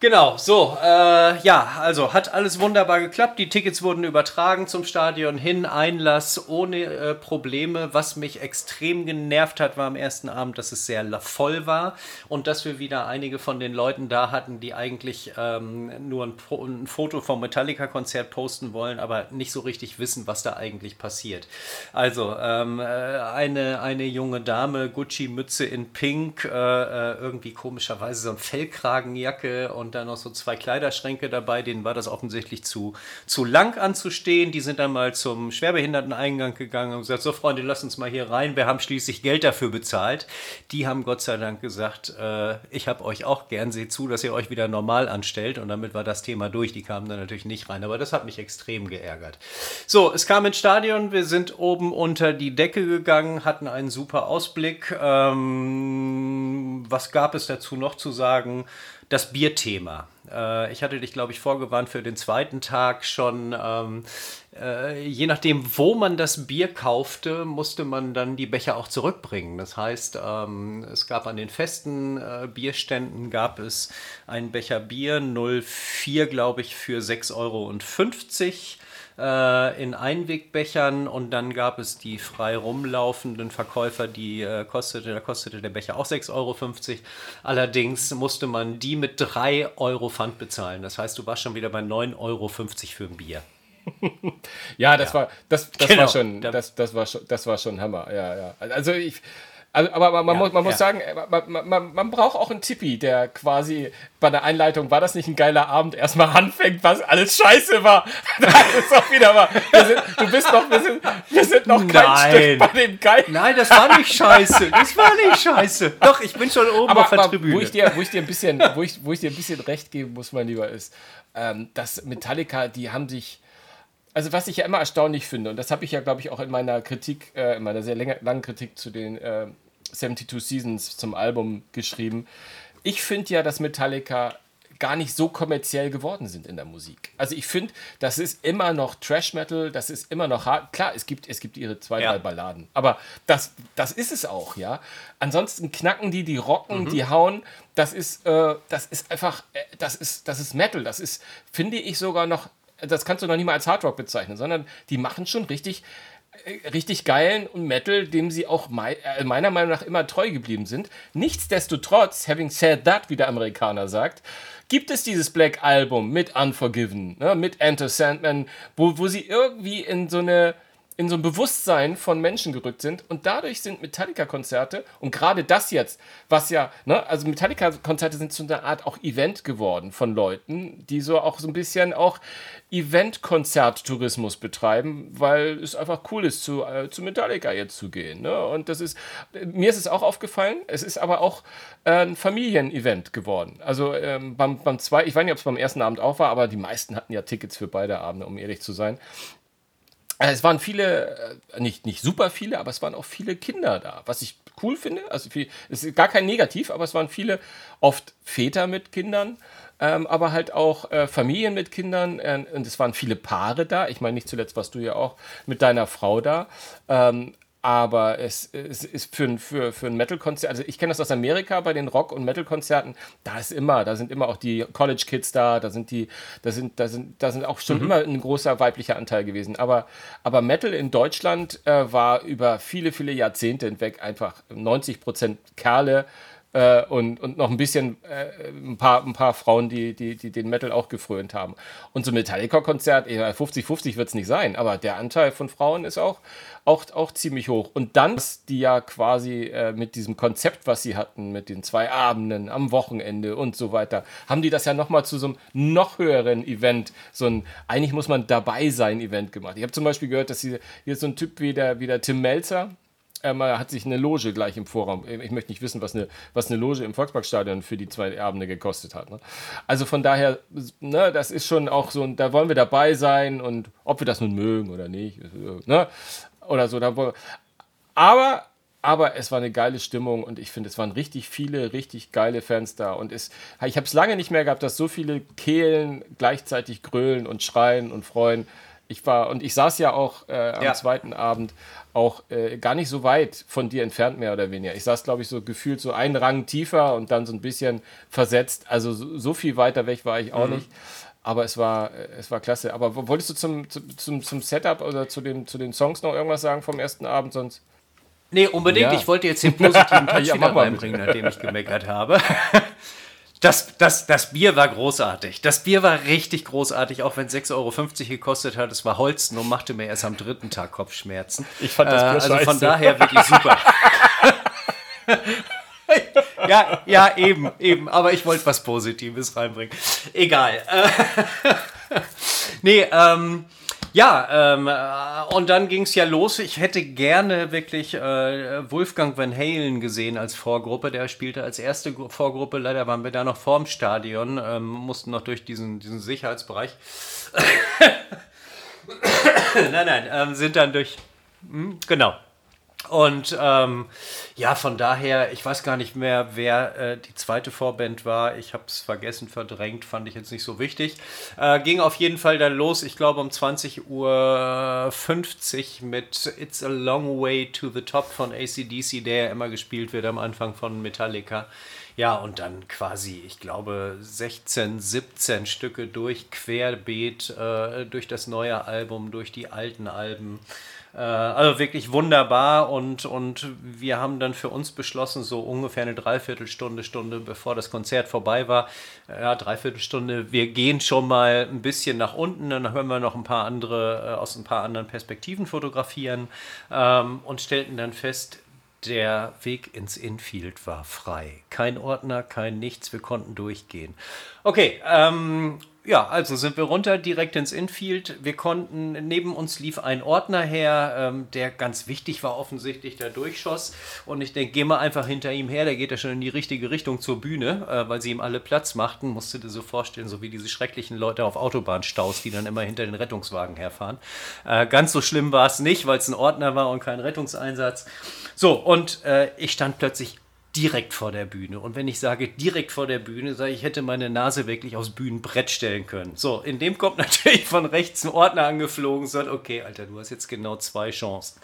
Genau, so, äh, ja, also hat alles wunderbar geklappt. Die Tickets wurden übertragen zum Stadion hin, Einlass ohne äh, Probleme. Was mich extrem genervt hat, war am ersten Abend, dass es sehr voll war und dass wir wieder einige von den Leuten da hatten, die eigentlich ähm, nur ein, ein, Foto vom Metallica-Konzert posten wollen, aber nicht so richtig wissen, was da eigentlich passiert. Also, ähm, äh, eine, eine junge Dame, Gucci-Mütze in Pink, äh, äh, irgendwie komischerweise so ein Fellkragenjacke und und dann noch so zwei Kleiderschränke dabei. Denen war das offensichtlich zu, zu lang anzustehen. Die sind dann mal zum Schwerbehinderteneingang gegangen und gesagt: So, Freunde, lasst uns mal hier rein. Wir haben schließlich Geld dafür bezahlt. Die haben Gott sei Dank gesagt: äh, Ich habe euch auch gern, seht zu, dass ihr euch wieder normal anstellt. Und damit war das Thema durch. Die kamen dann natürlich nicht rein. Aber das hat mich extrem geärgert. So, es kam ins Stadion. Wir sind oben unter die Decke gegangen, hatten einen super Ausblick. Ähm, was gab es dazu noch zu sagen? Das Bierthema. Äh, ich hatte dich, glaube ich, vorgewarnt für den zweiten Tag schon. Ähm, äh, je nachdem, wo man das Bier kaufte, musste man dann die Becher auch zurückbringen. Das heißt, ähm, es gab an den festen äh, Bierständen gab es einen Becher Bier 04, glaube ich, für 6,50 Euro äh, in Einwegbechern und dann gab es die frei rumlaufenden Verkäufer, die äh, kostete, da kostete der Becher auch 6,50 Euro. Allerdings musste man die mit 3 Euro Pfand bezahlen. Das heißt, du warst schon wieder bei 9,50 Euro für ein Bier. ja, das ja. war das, das genau. war schon das, das war schon das war schon Hammer. Ja, ja. Also ich also, aber man, ja, muss, man ja. muss sagen, man, man, man, braucht auch einen Tippi, der quasi bei der Einleitung, war das nicht ein geiler Abend, erstmal anfängt, was alles scheiße war. das ist auch wieder mal, wir sind, du bist noch, wir sind, wir sind noch kein Nein. Stück bei dem Geil. Nein, das war nicht scheiße. Das war nicht scheiße. Doch, ich bin schon oben aber, auf der aber Tribüne. Wo ich, dir, wo, ich dir ein bisschen, wo, ich, wo ich dir ein bisschen recht geben muss, mein Lieber, ist, ähm, dass Metallica, die haben sich also was ich ja immer erstaunlich finde, und das habe ich ja, glaube ich, auch in meiner Kritik, äh, in meiner sehr langen Kritik zu den äh, 72 Seasons zum Album geschrieben. Ich finde ja, dass Metallica gar nicht so kommerziell geworden sind in der Musik. Also ich finde, das ist immer noch Trash Metal, das ist immer noch hart. Klar, es gibt, es gibt ihre zwei, ja. drei Balladen, aber das, das ist es auch, ja. Ansonsten knacken die, die rocken, mhm. die hauen. Das ist, äh, das ist einfach, äh, das ist, das ist Metal. Das ist, finde ich sogar noch das kannst du noch nicht mal als Hardrock bezeichnen, sondern die machen schon richtig, äh, richtig geilen und Metal, dem sie auch mei äh, meiner Meinung nach immer treu geblieben sind. Nichtsdestotrotz, having said that, wie der Amerikaner sagt, gibt es dieses Black Album mit Unforgiven, ne, mit Enter Sandman, wo, wo sie irgendwie in so eine in so ein Bewusstsein von Menschen gerückt sind. Und dadurch sind Metallica-Konzerte und gerade das jetzt, was ja, ne, also Metallica-Konzerte sind zu einer Art auch Event geworden von Leuten, die so auch so ein bisschen auch Event-Konzert-Tourismus betreiben, weil es einfach cool ist, zu, äh, zu Metallica jetzt zu gehen. Ne? Und das ist, mir ist es auch aufgefallen, es ist aber auch äh, ein Familienevent geworden. Also ähm, beim, beim zwei, ich weiß nicht, ob es beim ersten Abend auch war, aber die meisten hatten ja Tickets für beide Abende, um ehrlich zu sein. Äh, es waren viele, äh, nicht, nicht super viele, aber es waren auch viele Kinder da, was ich cool finde. Also es ist gar kein Negativ, aber es waren viele, oft Väter mit Kindern ähm, aber halt auch äh, Familien mit Kindern. Äh, und es waren viele Paare da. Ich meine, nicht zuletzt warst du ja auch mit deiner Frau da. Ähm, aber es, es, ist für, für, für ein Metal-Konzert, also ich kenne das aus Amerika bei den Rock- und Metal-Konzerten, da ist immer, da sind immer auch die College-Kids da, da sind die, da sind, da sind, da sind auch schon mhm. immer ein großer weiblicher Anteil gewesen. Aber, aber Metal in Deutschland äh, war über viele, viele Jahrzehnte hinweg einfach 90 Prozent Kerle, äh, und, und noch ein bisschen äh, ein, paar, ein paar Frauen, die, die, die den Metal auch gefrönt haben. Und ein Metallica-Konzert, 50-50 wird es nicht sein, aber der Anteil von Frauen ist auch, auch, auch ziemlich hoch. Und dann, die ja quasi äh, mit diesem Konzept, was sie hatten, mit den zwei Abenden am Wochenende und so weiter, haben die das ja nochmal zu so einem noch höheren Event, so ein eigentlich muss man dabei sein Event gemacht. Ich habe zum Beispiel gehört, dass hier, hier so ein Typ wie der, wie der Tim Melzer, ähm, er hat sich eine Loge gleich im Vorraum. Ich möchte nicht wissen, was eine, was eine Loge im Volksparkstadion für die zwei Abende gekostet hat. Ne? Also von daher, ne, das ist schon auch so, da wollen wir dabei sein und ob wir das nun mögen oder nicht, ne? oder so. Da aber, aber es war eine geile Stimmung und ich finde, es waren richtig viele, richtig geile Fans da. Und es, ich habe es lange nicht mehr gehabt, dass so viele Kehlen gleichzeitig grölen und schreien und freuen. Ich war, und ich saß ja auch äh, am ja. zweiten Abend auch äh, gar nicht so weit von dir entfernt, mehr oder weniger. Ich saß, glaube ich, so gefühlt so einen Rang tiefer und dann so ein bisschen versetzt. Also so, so viel weiter weg war ich auch mhm. nicht. Aber es war, äh, es war klasse. Aber wolltest du zum, zum, zum Setup oder zu den, zu den Songs noch irgendwas sagen vom ersten Abend sonst? Nee, unbedingt. Ja. Ich wollte jetzt den positiven Touch ja, wieder reinbringen, nachdem ich gemeckert habe. Das, das, das Bier war großartig. Das Bier war richtig großartig, auch wenn es 6,50 Euro gekostet hat. Es war Holsten und machte mir erst am dritten Tag Kopfschmerzen. Ich fand das Bier äh, Also scheiße. von daher wirklich super. ja, ja, eben, eben. Aber ich wollte was Positives reinbringen. Egal. nee, ähm, ja, ähm, äh, und dann ging es ja los. Ich hätte gerne wirklich äh, Wolfgang Van Halen gesehen als Vorgruppe. Der spielte als erste Vorgruppe. Leider waren wir da noch vorm Stadion, ähm, mussten noch durch diesen, diesen Sicherheitsbereich. nein, nein, ähm, sind dann durch. Hm, genau, und ähm, ja, von daher, ich weiß gar nicht mehr, wer äh, die zweite Vorband war. Ich habe es vergessen, verdrängt, fand ich jetzt nicht so wichtig. Äh, ging auf jeden Fall dann los, ich glaube um 20.50 Uhr mit It's a Long Way to the Top von ACDC, der ja immer gespielt wird am Anfang von Metallica. Ja, und dann quasi, ich glaube, 16, 17 Stücke durch, querbeet, äh, durch das neue Album, durch die alten Alben. Äh, also wirklich wunderbar und, und wir haben dann für uns beschlossen, so ungefähr eine Dreiviertelstunde, Stunde bevor das Konzert vorbei war, ja, Dreiviertelstunde, wir gehen schon mal ein bisschen nach unten, dann hören wir noch ein paar andere, äh, aus ein paar anderen Perspektiven fotografieren ähm, und stellten dann fest, der Weg ins Infield war frei. Kein Ordner, kein nichts, wir konnten durchgehen. Okay, ähm, ja, also sind wir runter direkt ins Infield. Wir konnten, neben uns lief ein Ordner her, ähm, der ganz wichtig war, offensichtlich, der durchschoss. Und ich denke, geh mal einfach hinter ihm her, der geht ja schon in die richtige Richtung zur Bühne, äh, weil sie ihm alle Platz machten. Musst du dir so vorstellen, so wie diese schrecklichen Leute auf Autobahnstaus, die dann immer hinter den Rettungswagen herfahren. Äh, ganz so schlimm war es nicht, weil es ein Ordner war und kein Rettungseinsatz. So, und äh, ich stand plötzlich direkt vor der Bühne. Und wenn ich sage direkt vor der Bühne, sage ich, hätte meine Nase wirklich aufs Bühnenbrett stellen können. So, in dem kommt natürlich von rechts ein Ordner angeflogen und sagt, okay, Alter, du hast jetzt genau zwei Chancen.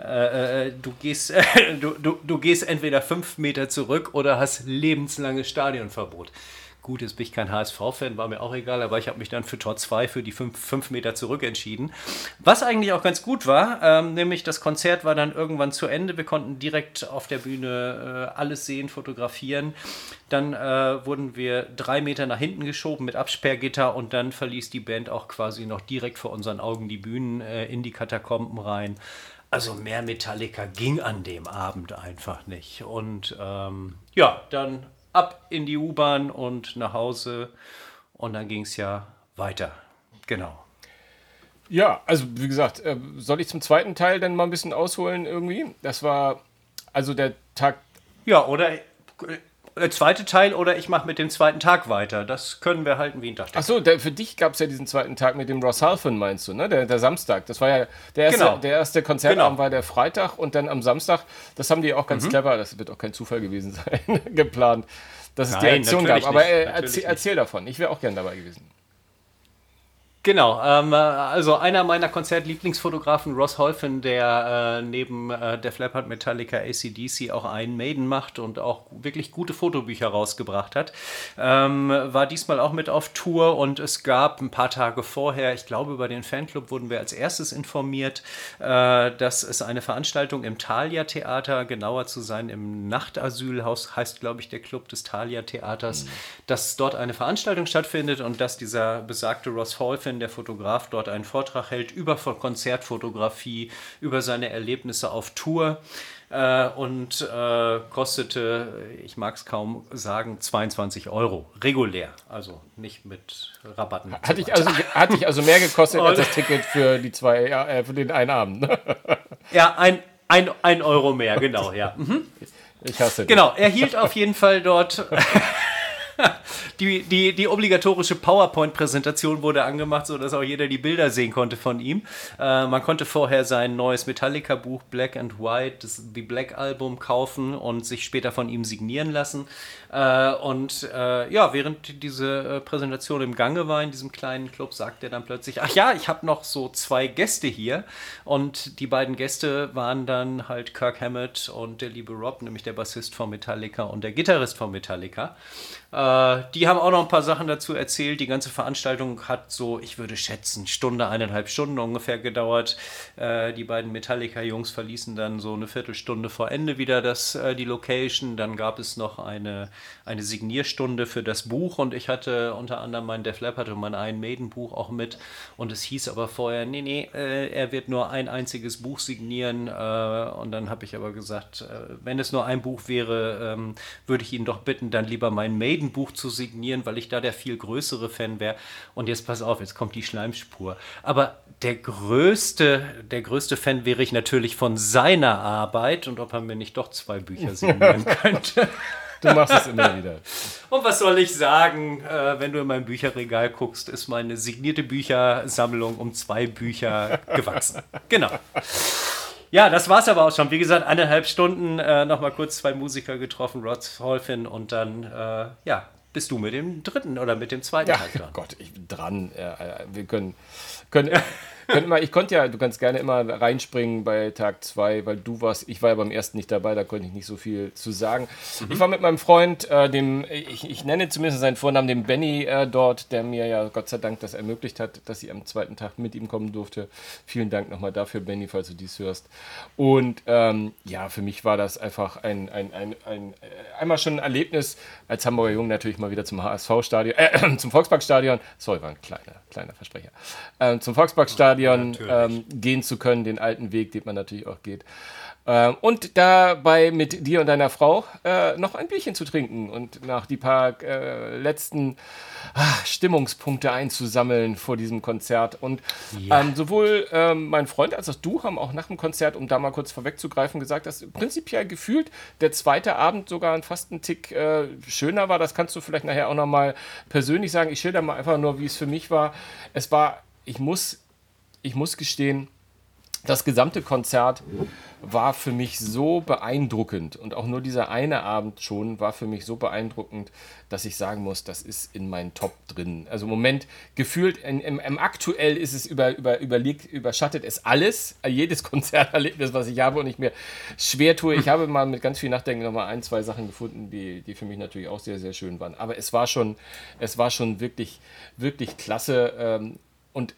Äh, äh du, gehst, äh, du, du, du gehst entweder fünf Meter zurück oder hast lebenslanges Stadionverbot. Gut, jetzt bin ich kein HSV-Fan, war mir auch egal, aber ich habe mich dann für Tor 2 für die 5 Meter zurück entschieden. Was eigentlich auch ganz gut war, ähm, nämlich das Konzert war dann irgendwann zu Ende. Wir konnten direkt auf der Bühne äh, alles sehen, fotografieren. Dann äh, wurden wir drei Meter nach hinten geschoben mit Absperrgitter und dann verließ die Band auch quasi noch direkt vor unseren Augen die Bühnen äh, in die Katakomben rein. Also mehr Metallica ging an dem Abend einfach nicht. Und ähm, ja, dann ab in die U-Bahn und nach Hause. Und dann ging es ja weiter. Genau. Ja, also wie gesagt, äh, soll ich zum zweiten Teil dann mal ein bisschen ausholen irgendwie? Das war also der Tag. Ja, oder der zweite Teil oder ich mache mit dem zweiten Tag weiter. Das können wir halten wie ein Dachdecker. Achso, für dich gab es ja diesen zweiten Tag mit dem Ross Halfon, meinst du, ne? Der, der Samstag. Das war ja der erste, genau. der erste Konzertabend genau. war der Freitag und dann am Samstag, das haben die auch ganz mhm. clever, das wird auch kein Zufall gewesen sein, geplant, dass es Nein, die Aktion gab. Aber äh, erzähl, erzähl davon, ich wäre auch gern dabei gewesen. Genau, ähm, also einer meiner Konzertlieblingsfotografen, Ross Holfen, der äh, neben äh, Def Leppard, Metallica, ACDC auch einen Maiden macht und auch wirklich gute Fotobücher rausgebracht hat, ähm, war diesmal auch mit auf Tour und es gab ein paar Tage vorher, ich glaube über den Fanclub wurden wir als erstes informiert, äh, dass es eine Veranstaltung im Thalia Theater, genauer zu sein im Nachtasylhaus, heißt glaube ich der Club des Thalia Theaters, mhm. dass dort eine Veranstaltung stattfindet und dass dieser besagte Ross Holfen wenn der Fotograf dort einen Vortrag hält über Konzertfotografie, über seine Erlebnisse auf Tour äh, und äh, kostete, ich mag es kaum sagen, 22 Euro. Regulär, also nicht mit Rabatten. Hatte, ich also, hatte ich also mehr gekostet als das Ticket für, die zwei, äh, für den einen Abend. Ja, ein, ein, ein Euro mehr, genau, ja. Mhm. Ich hasse Genau, er hielt auf jeden Fall dort die, die, die obligatorische PowerPoint-Präsentation wurde angemacht, sodass auch jeder die Bilder sehen konnte von ihm. Äh, man konnte vorher sein neues Metallica-Buch Black and White, das The Black Album, kaufen und sich später von ihm signieren lassen. Äh, und äh, ja, während diese äh, Präsentation im Gange war in diesem kleinen Club, sagte er dann plötzlich: Ach ja, ich habe noch so zwei Gäste hier. Und die beiden Gäste waren dann halt Kirk Hammett und der liebe Rob, nämlich der Bassist von Metallica und der Gitarrist von Metallica. Äh, die haben auch noch ein paar Sachen dazu erzählt. Die ganze Veranstaltung hat so, ich würde schätzen, Stunde, eineinhalb Stunden ungefähr gedauert. Äh, die beiden Metallica-Jungs verließen dann so eine Viertelstunde vor Ende wieder das, äh, die Location. Dann gab es noch eine, eine Signierstunde für das Buch und ich hatte unter anderem mein Def Leppard und mein Iron Maiden Buch auch mit. Und es hieß aber vorher, nee, nee, er wird nur ein einziges Buch signieren. Und dann habe ich aber gesagt, wenn es nur ein Buch wäre, ähm, würde ich ihn doch bitten, dann lieber mein Maiden Buch zu signieren, weil ich da der viel größere Fan wäre. Und jetzt pass auf, jetzt kommt die Schleimspur. Aber der größte, der größte Fan wäre ich natürlich von seiner Arbeit und ob er mir nicht doch zwei Bücher signieren könnte. Du machst es immer wieder. Und was soll ich sagen, äh, wenn du in mein Bücherregal guckst, ist meine signierte Büchersammlung um zwei Bücher gewachsen. Genau. Ja, das war's aber auch schon. Wie gesagt, eineinhalb Stunden äh, nochmal kurz zwei Musiker getroffen, Rod Holfin und dann, äh, ja, bist du mit dem dritten oder mit dem zweiten ja, Teil dran. Gott, ich bin dran. Äh, wir können, können mal, ich konnte ja, du kannst gerne immer reinspringen bei Tag 2, weil du warst, ich war ja beim ersten nicht dabei, da konnte ich nicht so viel zu sagen. Mhm. Ich war mit meinem Freund, äh, dem, ich, ich, nenne zumindest seinen Vornamen, dem Benny äh, dort, der mir ja Gott sei Dank das ermöglicht hat, dass ich am zweiten Tag mit ihm kommen durfte. Vielen Dank nochmal dafür, Benny, falls du dies hörst. Und ähm, ja, für mich war das einfach ein, ein, ein, ein, äh, einmal schon ein Erlebnis, als Hamburger Jung natürlich mal wieder zum HSV-Stadion, äh, zum Volksparkstadion, sorry, war ein kleiner, kleiner Versprecher, äh, zum Volksparkstadion Stadion ähm, gehen zu können, den alten Weg, den man natürlich auch geht. Ähm, und dabei mit dir und deiner Frau äh, noch ein Bierchen zu trinken und nach die paar äh, letzten ach, Stimmungspunkte einzusammeln vor diesem Konzert. Und ja. ähm, sowohl ähm, mein Freund als auch du haben auch nach dem Konzert, um da mal kurz vorwegzugreifen, gesagt, dass prinzipiell gefühlt der zweite Abend sogar fast ein Tick äh, schöner war. Das kannst du vielleicht nachher auch nochmal persönlich sagen. Ich schilder mal einfach nur, wie es für mich war. Es war, ich muss ich muss gestehen, das gesamte Konzert war für mich so beeindruckend und auch nur dieser eine Abend schon war für mich so beeindruckend, dass ich sagen muss, das ist in meinen Top drin. Also im Moment gefühlt, im, im, aktuell ist es über, über, überliegt, überschattet es alles, jedes Konzerterlebnis, was ich habe und ich mir schwer tue. Ich habe mal mit ganz viel Nachdenken nochmal ein, zwei Sachen gefunden, die, die für mich natürlich auch sehr, sehr schön waren. Aber es war schon, es war schon wirklich, wirklich klasse. Ähm, und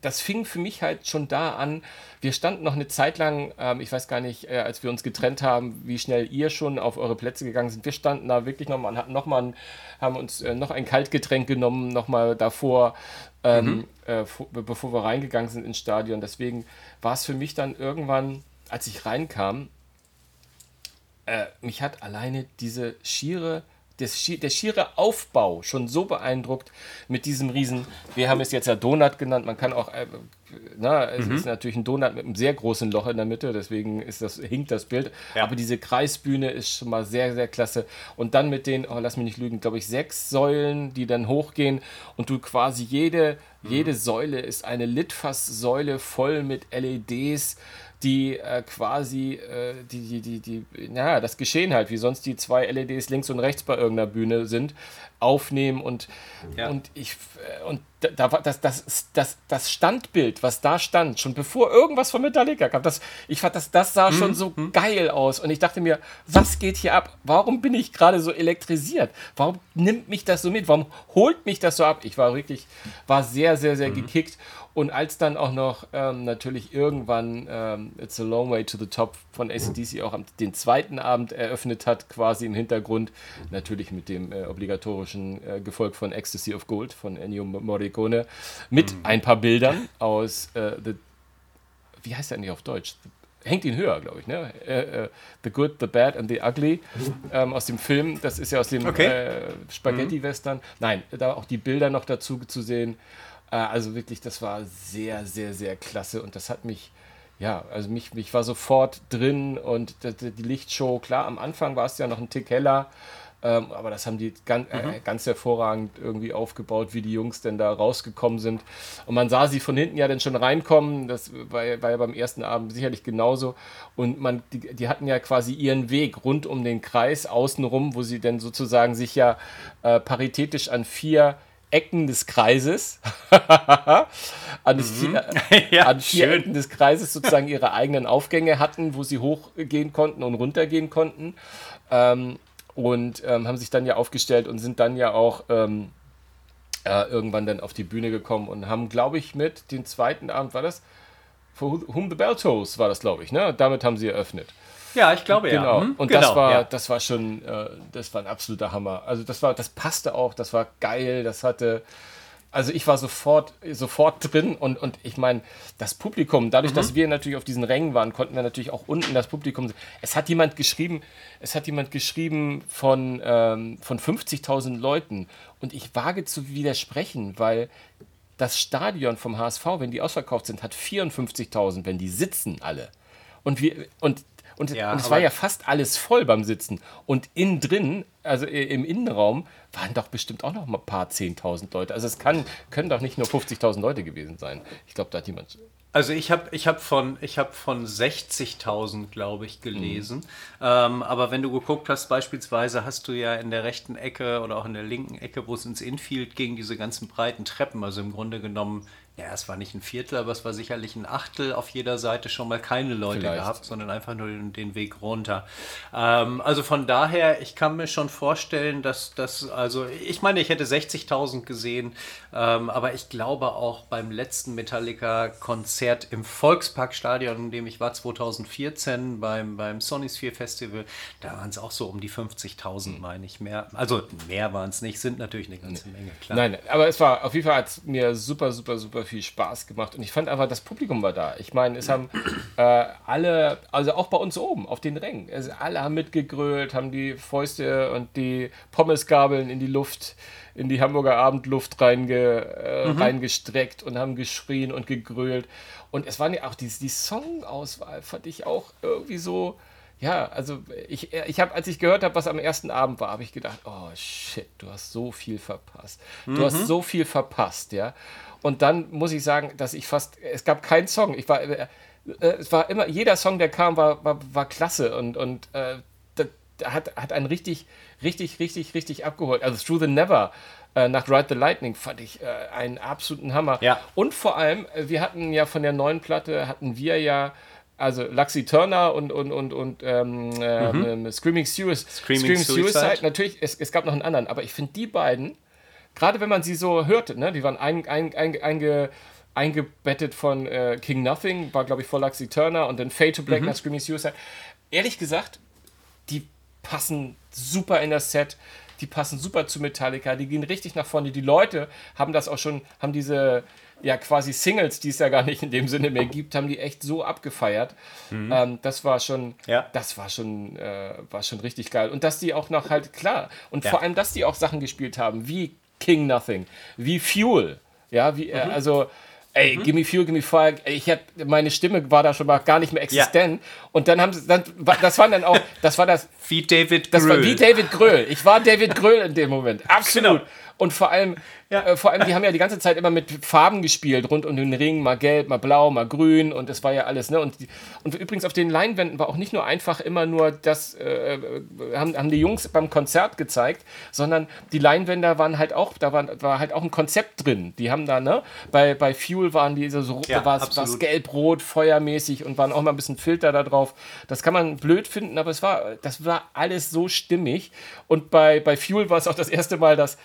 das fing für mich halt schon da an. Wir standen noch eine Zeit lang, ähm, ich weiß gar nicht, äh, als wir uns getrennt haben, wie schnell ihr schon auf eure Plätze gegangen sind. Wir standen da wirklich nochmal, hatten noch mal, haben uns äh, noch ein Kaltgetränk genommen, nochmal davor, ähm, mhm. äh, bevor wir reingegangen sind ins Stadion. Deswegen war es für mich dann irgendwann, als ich reinkam, äh, mich hat alleine diese schiere das, der schiere Aufbau schon so beeindruckt mit diesem riesen, wir haben es jetzt ja Donut genannt, man kann auch, äh, na, es mhm. ist natürlich ein Donut mit einem sehr großen Loch in der Mitte, deswegen ist das, hinkt das Bild, ja. aber diese Kreisbühne ist schon mal sehr, sehr klasse. Und dann mit den, oh, lass mich nicht lügen, glaube ich, sechs Säulen, die dann hochgehen. Und du quasi jede, mhm. jede Säule ist eine Litfaßsäule voll mit LEDs, die äh, quasi äh, die, die, die, die, ja, das Geschehen halt, wie sonst die zwei LEDs links und rechts bei irgendeiner Bühne sind, aufnehmen und, ja. und ich äh, und da war das, das, das, das Standbild, was da stand, schon bevor irgendwas von Metallica kam, das, ich fand, das, das sah mhm. schon so mhm. geil aus. Und ich dachte mir, was geht hier ab? Warum bin ich gerade so elektrisiert? Warum nimmt mich das so mit? Warum holt mich das so ab? Ich war wirklich, war sehr, sehr, sehr mhm. gekickt. Und als dann auch noch ähm, natürlich irgendwann ähm, It's a Long Way to the Top von ACDC auch am, den zweiten Abend eröffnet hat, quasi im Hintergrund, natürlich mit dem äh, obligatorischen äh, Gefolg von Ecstasy of Gold von Ennio Morricone, mit mhm. ein paar Bildern aus äh, The, wie heißt der eigentlich auf Deutsch? hängt ihn höher, glaube ich, ne? Äh, äh, the Good, The Bad and The Ugly ähm, aus dem Film. Das ist ja aus dem okay. äh, Spaghetti-Western. Nein, da auch die Bilder noch dazu zu sehen. Äh, also wirklich, das war sehr, sehr, sehr klasse und das hat mich, ja, also mich, mich war sofort drin und die, die Lichtshow, klar, am Anfang war es ja noch ein Tick heller. Ähm, aber das haben die ganz, äh, mhm. ganz hervorragend irgendwie aufgebaut, wie die Jungs denn da rausgekommen sind. Und man sah sie von hinten ja dann schon reinkommen. Das war, war ja beim ersten Abend sicherlich genauso. Und man, die, die, hatten ja quasi ihren Weg rund um den Kreis außenrum, wo sie dann sozusagen sich ja äh, paritätisch an vier Ecken des Kreises, an, mhm. vier, ja, an vier Ecken des Kreises sozusagen ihre eigenen Aufgänge hatten, wo sie hochgehen konnten und runtergehen konnten. Ähm, und ähm, haben sich dann ja aufgestellt und sind dann ja auch ähm, äh, irgendwann dann auf die Bühne gekommen und haben, glaube ich, mit den zweiten Abend, war das? For Whom the Bell Tolls war das, glaube ich, ne? Damit haben sie eröffnet. Ja, ich glaube genau. ja. Hm? Und genau, das war, ja. das war schon, äh, das war ein absoluter Hammer. Also das war, das passte auch, das war geil, das hatte, also ich war sofort, sofort drin und, und ich meine, das Publikum, dadurch, mhm. dass wir natürlich auf diesen Rängen waren, konnten wir natürlich auch unten das Publikum. Es hat jemand geschrieben, es hat jemand geschrieben von, ähm, von 50.000 Leuten und ich wage zu widersprechen, weil das Stadion vom HSV, wenn die ausverkauft sind, hat 54.000, wenn die sitzen alle. Und wir, und und, ja, und es war ja fast alles voll beim Sitzen. Und innen drin, also im Innenraum, waren doch bestimmt auch noch mal ein paar 10.000 Leute. Also es kann, können doch nicht nur 50.000 Leute gewesen sein. Ich glaube, da hat jemand also ich habe ich hab von, hab von 60.000, glaube ich, gelesen. Mhm. Ähm, aber wenn du geguckt hast, beispielsweise hast du ja in der rechten Ecke oder auch in der linken Ecke, wo es ins Infield ging, diese ganzen breiten Treppen. Also im Grunde genommen ja, es war nicht ein Viertel, aber es war sicherlich ein Achtel auf jeder Seite schon mal keine Leute Vielleicht. gehabt, sondern einfach nur den, den Weg runter. Ähm, also von daher, ich kann mir schon vorstellen, dass das, also ich meine, ich hätte 60.000 gesehen, ähm, aber ich glaube auch beim letzten Metallica-Konzert im Volksparkstadion, in dem ich war 2014 beim, beim Sony Sphere Festival, da waren es auch so um die 50.000, mhm. meine ich. Mehr, also mehr waren es nicht, sind natürlich eine ganze Menge, klar. Nein, aber es war auf jeden Fall hat mir super, super, super viel Spaß gemacht. Und ich fand einfach, das Publikum war da. Ich meine, es haben äh, alle, also auch bei uns oben auf den Rängen, also alle haben mitgegrölt, haben die Fäuste und die Pommesgabeln in die Luft, in die Hamburger Abendluft reinge, äh, mhm. reingestreckt und haben geschrien und gegrölt. Und es waren ja auch die, die Songauswahl, fand ich auch irgendwie so. Ja, also ich, ich habe, als ich gehört habe, was am ersten Abend war, habe ich gedacht, oh shit, du hast so viel verpasst. Du mhm. hast so viel verpasst, ja. Und dann muss ich sagen, dass ich fast, es gab keinen Song. Ich war, äh, es war immer, jeder Song, der kam, war, war, war klasse und, und äh, hat, hat einen richtig, richtig, richtig, richtig abgeholt. Also Through the Never äh, nach Ride the Lightning fand ich äh, einen absoluten Hammer. Ja. Und vor allem, äh, wir hatten ja von der neuen Platte, hatten wir ja also Luxy Turner und, und, und, und ähm, mhm. äh, Screaming, Suicide. Screaming, Screaming Suicide. Suicide. Natürlich, es, es gab noch einen anderen, aber ich finde die beiden, gerade wenn man sie so hörte, ne, die waren ein, ein, ein, einge, eingebettet von äh, King Nothing, war glaube ich vor Luxy Turner und dann Fade to Black mhm. nach Screaming Suicide. Ehrlich gesagt, die passen super in das Set, die passen super zu Metallica, die gehen richtig nach vorne. Die Leute haben das auch schon, haben diese ja quasi Singles, die es ja gar nicht in dem Sinne mehr gibt, haben die echt so abgefeiert. Mhm. Ähm, das war schon, ja. das war schon, äh, war schon richtig geil. Und dass die auch noch halt klar und ja. vor allem, dass die auch Sachen gespielt haben wie King Nothing, wie Fuel, ja, wie äh, mhm. also Ey, mhm. Gimme Fuel, Gimme Fire. Ich hab, meine Stimme war da schon mal gar nicht mehr existent. Ja. Und dann haben sie, dann, das waren dann auch, das war das. Wie David Gröhl. Das war wie David Gröhl. Ich war David Gröhl in dem Moment. Absolut. Genau. Und vor allem, ja. äh, vor allem, die haben ja die ganze Zeit immer mit Farben gespielt, rund um den Ring, mal gelb, mal blau, mal grün und das war ja alles, ne? Und, die, und übrigens auf den Leinwänden war auch nicht nur einfach immer nur das, äh, äh, haben, haben die Jungs beim Konzert gezeigt, sondern die Leinwände waren halt auch, da war, war halt auch ein Konzept drin. Die haben da, ne? Bei, bei Fuel waren die so, ja, war es gelb-rot, feuermäßig und waren auch mal ein bisschen Filter da drauf. Das kann man blöd finden, aber es war, das war alles so stimmig. Und bei, bei Fuel war es auch das erste Mal, dass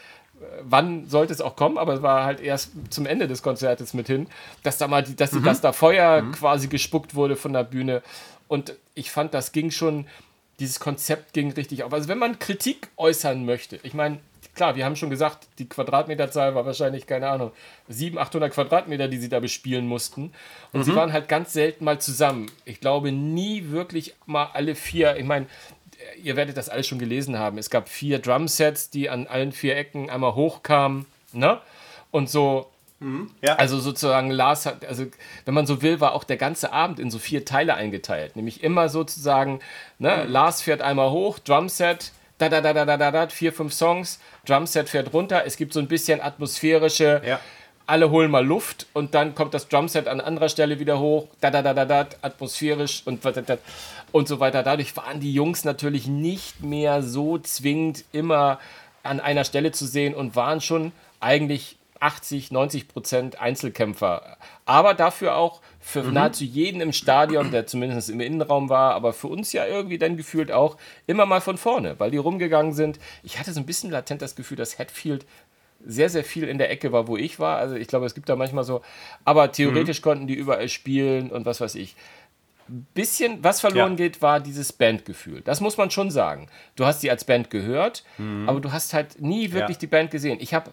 wann sollte es auch kommen, aber es war halt erst zum Ende des Konzertes mit hin, dass da mal, die, dass, mhm. dass da Feuer mhm. quasi gespuckt wurde von der Bühne. Und ich fand, das ging schon, dieses Konzept ging richtig auf. Also wenn man Kritik äußern möchte, ich meine, klar, wir haben schon gesagt, die Quadratmeterzahl war wahrscheinlich, keine Ahnung, 700, 800 Quadratmeter, die sie da bespielen mussten. Und mhm. sie waren halt ganz selten mal zusammen. Ich glaube, nie wirklich mal alle vier. Ich meine, ihr werdet das alles schon gelesen haben. Es gab vier Drumsets, die an allen vier Ecken einmal hochkamen. Ne? Und so mhm, ja. Also sozusagen Lars hat, also wenn man so will, war auch der ganze Abend in so vier Teile eingeteilt. Nämlich immer sozusagen, ne, mhm. Lars fährt einmal hoch, Drumset, da da da da da da da, vier, fünf Songs, Drumset fährt runter, es gibt so ein bisschen atmosphärische, ja. Alle holen mal Luft und dann kommt das Drumset an anderer Stelle wieder hoch, da da da da da, atmosphärisch und und so weiter. Dadurch waren die Jungs natürlich nicht mehr so zwingend immer an einer Stelle zu sehen und waren schon eigentlich 80, 90 Prozent Einzelkämpfer. Aber dafür auch für mhm. nahezu jeden im Stadion, der zumindest im Innenraum war, aber für uns ja irgendwie dann gefühlt auch immer mal von vorne, weil die rumgegangen sind. Ich hatte so ein bisschen latent das Gefühl, dass Hatfield sehr, sehr viel in der Ecke war, wo ich war. Also ich glaube, es gibt da manchmal so, aber theoretisch mhm. konnten die überall spielen und was weiß ich bisschen, was verloren ja. geht, war dieses Bandgefühl. Das muss man schon sagen. Du hast sie als Band gehört, mhm. aber du hast halt nie wirklich ja. die Band gesehen. Ich habe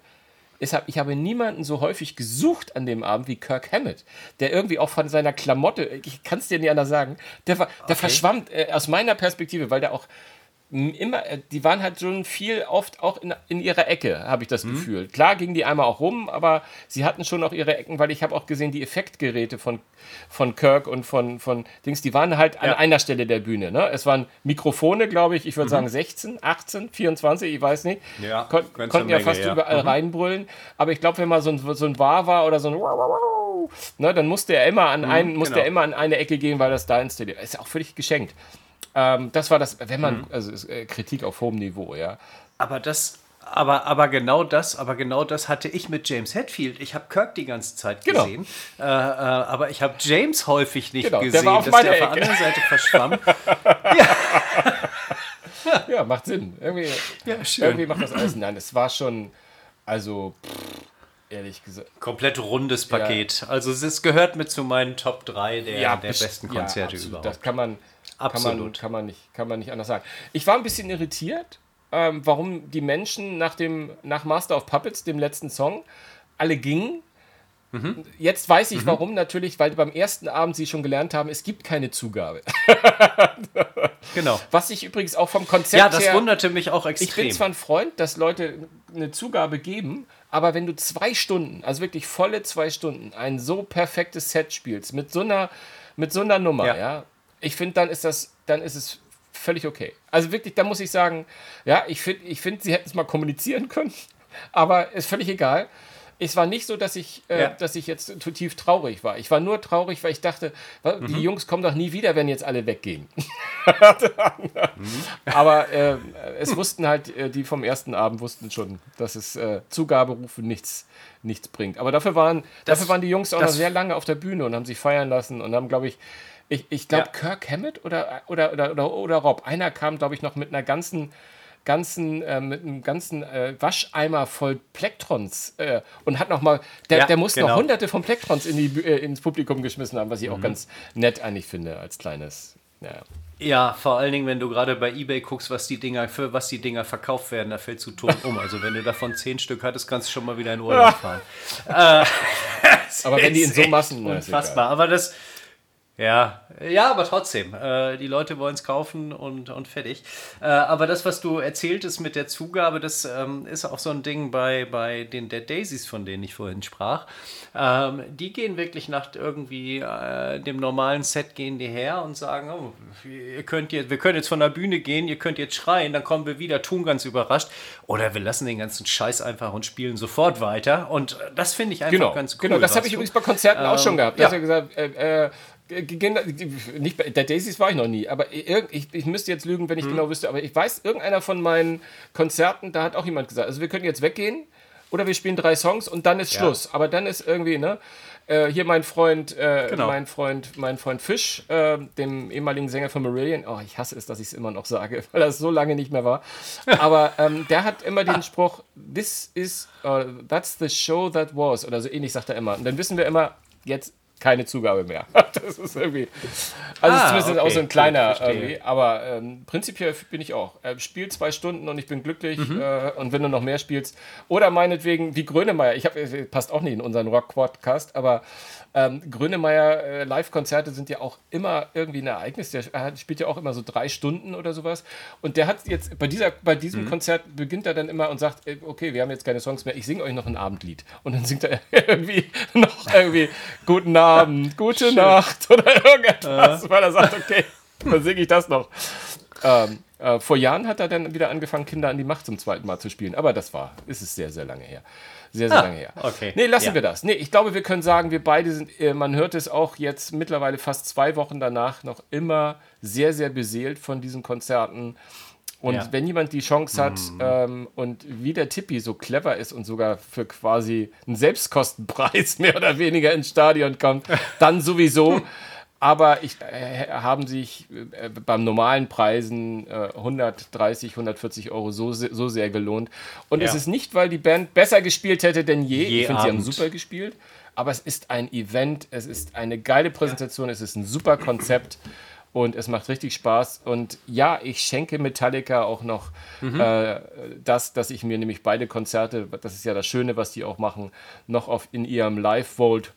ich habe niemanden so häufig gesucht an dem Abend wie Kirk Hammett, der irgendwie auch von seiner Klamotte, ich kann es dir nicht anders sagen, der, der okay. verschwammt äh, aus meiner Perspektive, weil der auch immer, äh, die waren halt schon viel oft auch in, in ihrer Ecke, habe ich das mhm. Gefühl. Klar gingen die einmal auch rum, aber sie hatten schon auch ihre Ecken, weil ich habe auch gesehen, die Effektgeräte von, von Kirk und von, von Dings, die waren halt ja. an einer Stelle der Bühne. Ne? Es waren Mikrofone, glaube ich, ich würde mhm. sagen 16, 18, 24, ich weiß nicht. Ja, Kon konnten ja fast ja. überall mhm. reinbrüllen. Aber ich glaube, wenn mal so ein, so ein War war oder so ein ne, dann musste er immer an mhm, einen, musste genau. er immer an eine Ecke gehen, weil das da installiert ist. ja auch völlig geschenkt. Ähm, das war das, wenn man, mhm. also äh, Kritik auf hohem Niveau, ja. Aber das, aber, aber genau das, aber genau das hatte ich mit James Hetfield. Ich habe Kirk die ganze Zeit genau. gesehen, äh, äh, aber ich habe James häufig nicht genau, gesehen, der dass der auf der anderen Seite verschwamm. ja. ja, macht Sinn. Irgendwie, ja, irgendwie macht das alles. Nein, es war schon, also pff, ehrlich gesagt. Komplett rundes Paket. Ja. Also es gehört mit zu meinen Top 3 der, ja, der besten Konzerte ja, überhaupt. Das kann man, Absolut. Kann man, kann, man nicht, kann man nicht anders sagen. Ich war ein bisschen irritiert, ähm, warum die Menschen nach, dem, nach Master of Puppets, dem letzten Song, alle gingen. Mhm. Jetzt weiß ich mhm. warum, natürlich, weil beim ersten Abend sie schon gelernt haben, es gibt keine Zugabe. genau. Was ich übrigens auch vom Konzept Ja, das her, wunderte mich auch extrem. Ich bin zwar ein Freund, dass Leute eine Zugabe geben, aber wenn du zwei Stunden, also wirklich volle zwei Stunden, ein so perfektes Set spielst, mit so einer, mit so einer Nummer, ja, ja ich finde, dann ist das, dann ist es völlig okay. Also wirklich, da muss ich sagen, ja, ich finde, ich find, sie hätten es mal kommunizieren können, aber ist völlig egal. es war nicht so, dass ich, äh, ja. dass ich jetzt tief traurig war. Ich war nur traurig, weil ich dachte, mhm. die Jungs kommen doch nie wieder, wenn jetzt alle weggehen. mhm. Aber äh, es wussten halt, äh, die vom ersten Abend wussten schon, dass es äh, Zugaberufe nichts, nichts bringt. Aber dafür waren, das, dafür waren die Jungs auch noch sehr lange auf der Bühne und haben sich feiern lassen und haben, glaube ich, ich, ich glaube, ja. Kirk Hammett oder, oder, oder, oder, oder Rob, einer kam, glaube ich, noch mit einer ganzen ganzen, äh, mit einem ganzen äh, Wascheimer voll Plektrons äh, und hat noch mal, der, ja, der muss genau. noch hunderte von Plektrons in die, äh, ins Publikum geschmissen haben, was ich mhm. auch ganz nett eigentlich finde als kleines. Ja. Ja, vor allen Dingen, wenn du gerade bei eBay guckst, was die Dinger, für was die Dinger verkauft werden, da fällst du tot um. Also wenn du davon zehn Stück hattest, kannst du schon mal wieder in Urlaub fahren. äh, aber wenn die in so Massen. Unfassbar. Aber das, ja, ja, aber trotzdem, äh, die Leute wollen es kaufen und, und fertig. Äh, aber das, was du erzähltest mit der Zugabe, das ähm, ist auch so ein Ding bei, bei den Dead Daisies, von denen ich vorhin sprach. Ähm, die gehen wirklich nach irgendwie äh, dem normalen Set, gehen die her und sagen, oh, ihr könnt jetzt, wir können jetzt von der Bühne gehen, ihr könnt jetzt schreien, dann kommen wir wieder, tun ganz überrascht. Oder wir lassen den ganzen Scheiß einfach und spielen sofort weiter. Und das finde ich einfach genau, ganz cool. Genau, das habe ich übrigens bei Konzerten ähm, auch schon gehabt. Ja. gesagt, äh, äh nicht bei der Daisies war ich noch nie, aber ich, ich müsste jetzt lügen, wenn ich hm. genau wüsste, aber ich weiß, irgendeiner von meinen Konzerten, da hat auch jemand gesagt, also wir können jetzt weggehen oder wir spielen drei Songs und dann ist ja. Schluss. Aber dann ist irgendwie, ne? Äh, hier mein Freund, äh, genau. mein Freund, mein Freund Fisch, äh, dem ehemaligen Sänger von Marillion. Oh, ich hasse es, dass ich es immer noch sage, weil das so lange nicht mehr war. Aber ähm, der hat immer den Spruch, This is, uh, that's the show that was, oder so ähnlich sagt er immer. Und dann wissen wir immer, jetzt keine Zugabe mehr. das ist irgendwie. Also ah, zumindest okay, auch so ein kleiner gut, irgendwie. Aber ähm, prinzipiell bin ich auch. Äh, spiel zwei Stunden und ich bin glücklich. Mhm. Äh, und wenn du noch mehr spielst. Oder meinetwegen wie Grönemeyer. Ich habe äh, passt auch nicht in unseren Rock-Podcast, aber ähm, Grönemeyer äh, Live-Konzerte sind ja auch immer irgendwie ein Ereignis. Der äh, spielt ja auch immer so drei Stunden oder sowas. Und der hat jetzt bei, dieser, bei diesem mhm. Konzert beginnt er dann immer und sagt: äh, Okay, wir haben jetzt keine Songs mehr, ich singe euch noch ein Abendlied. Und dann singt er irgendwie noch irgendwie Guten Abend, gute Schön. Nacht oder irgendetwas, weil er sagt: Okay, dann singe ich das noch. Ähm, äh, vor Jahren hat er dann wieder angefangen, Kinder an die Macht zum zweiten Mal zu spielen. Aber das war, ist es sehr, sehr lange her sehr, sehr ah, lange her. Okay. Nee, lassen ja. wir das. Nee, ich glaube, wir können sagen, wir beide sind, äh, man hört es auch jetzt mittlerweile fast zwei Wochen danach noch immer sehr, sehr beseelt von diesen Konzerten. Und ja. wenn jemand die Chance hat mm. ähm, und wie der Tippi so clever ist und sogar für quasi einen Selbstkostenpreis mehr oder weniger ins Stadion kommt, dann sowieso. aber ich, äh, haben sich äh, beim normalen Preisen äh, 130, 140 Euro so, so sehr gelohnt. Und ja. es ist nicht, weil die Band besser gespielt hätte denn je. je ich finde, sie haben super gespielt. Aber es ist ein Event, es ist eine geile Präsentation, ja. es ist ein super Konzept und es macht richtig Spaß. Und ja, ich schenke Metallica auch noch mhm. äh, das, dass ich mir nämlich beide Konzerte, das ist ja das Schöne, was die auch machen, noch auf, in ihrem Live-Vault äh,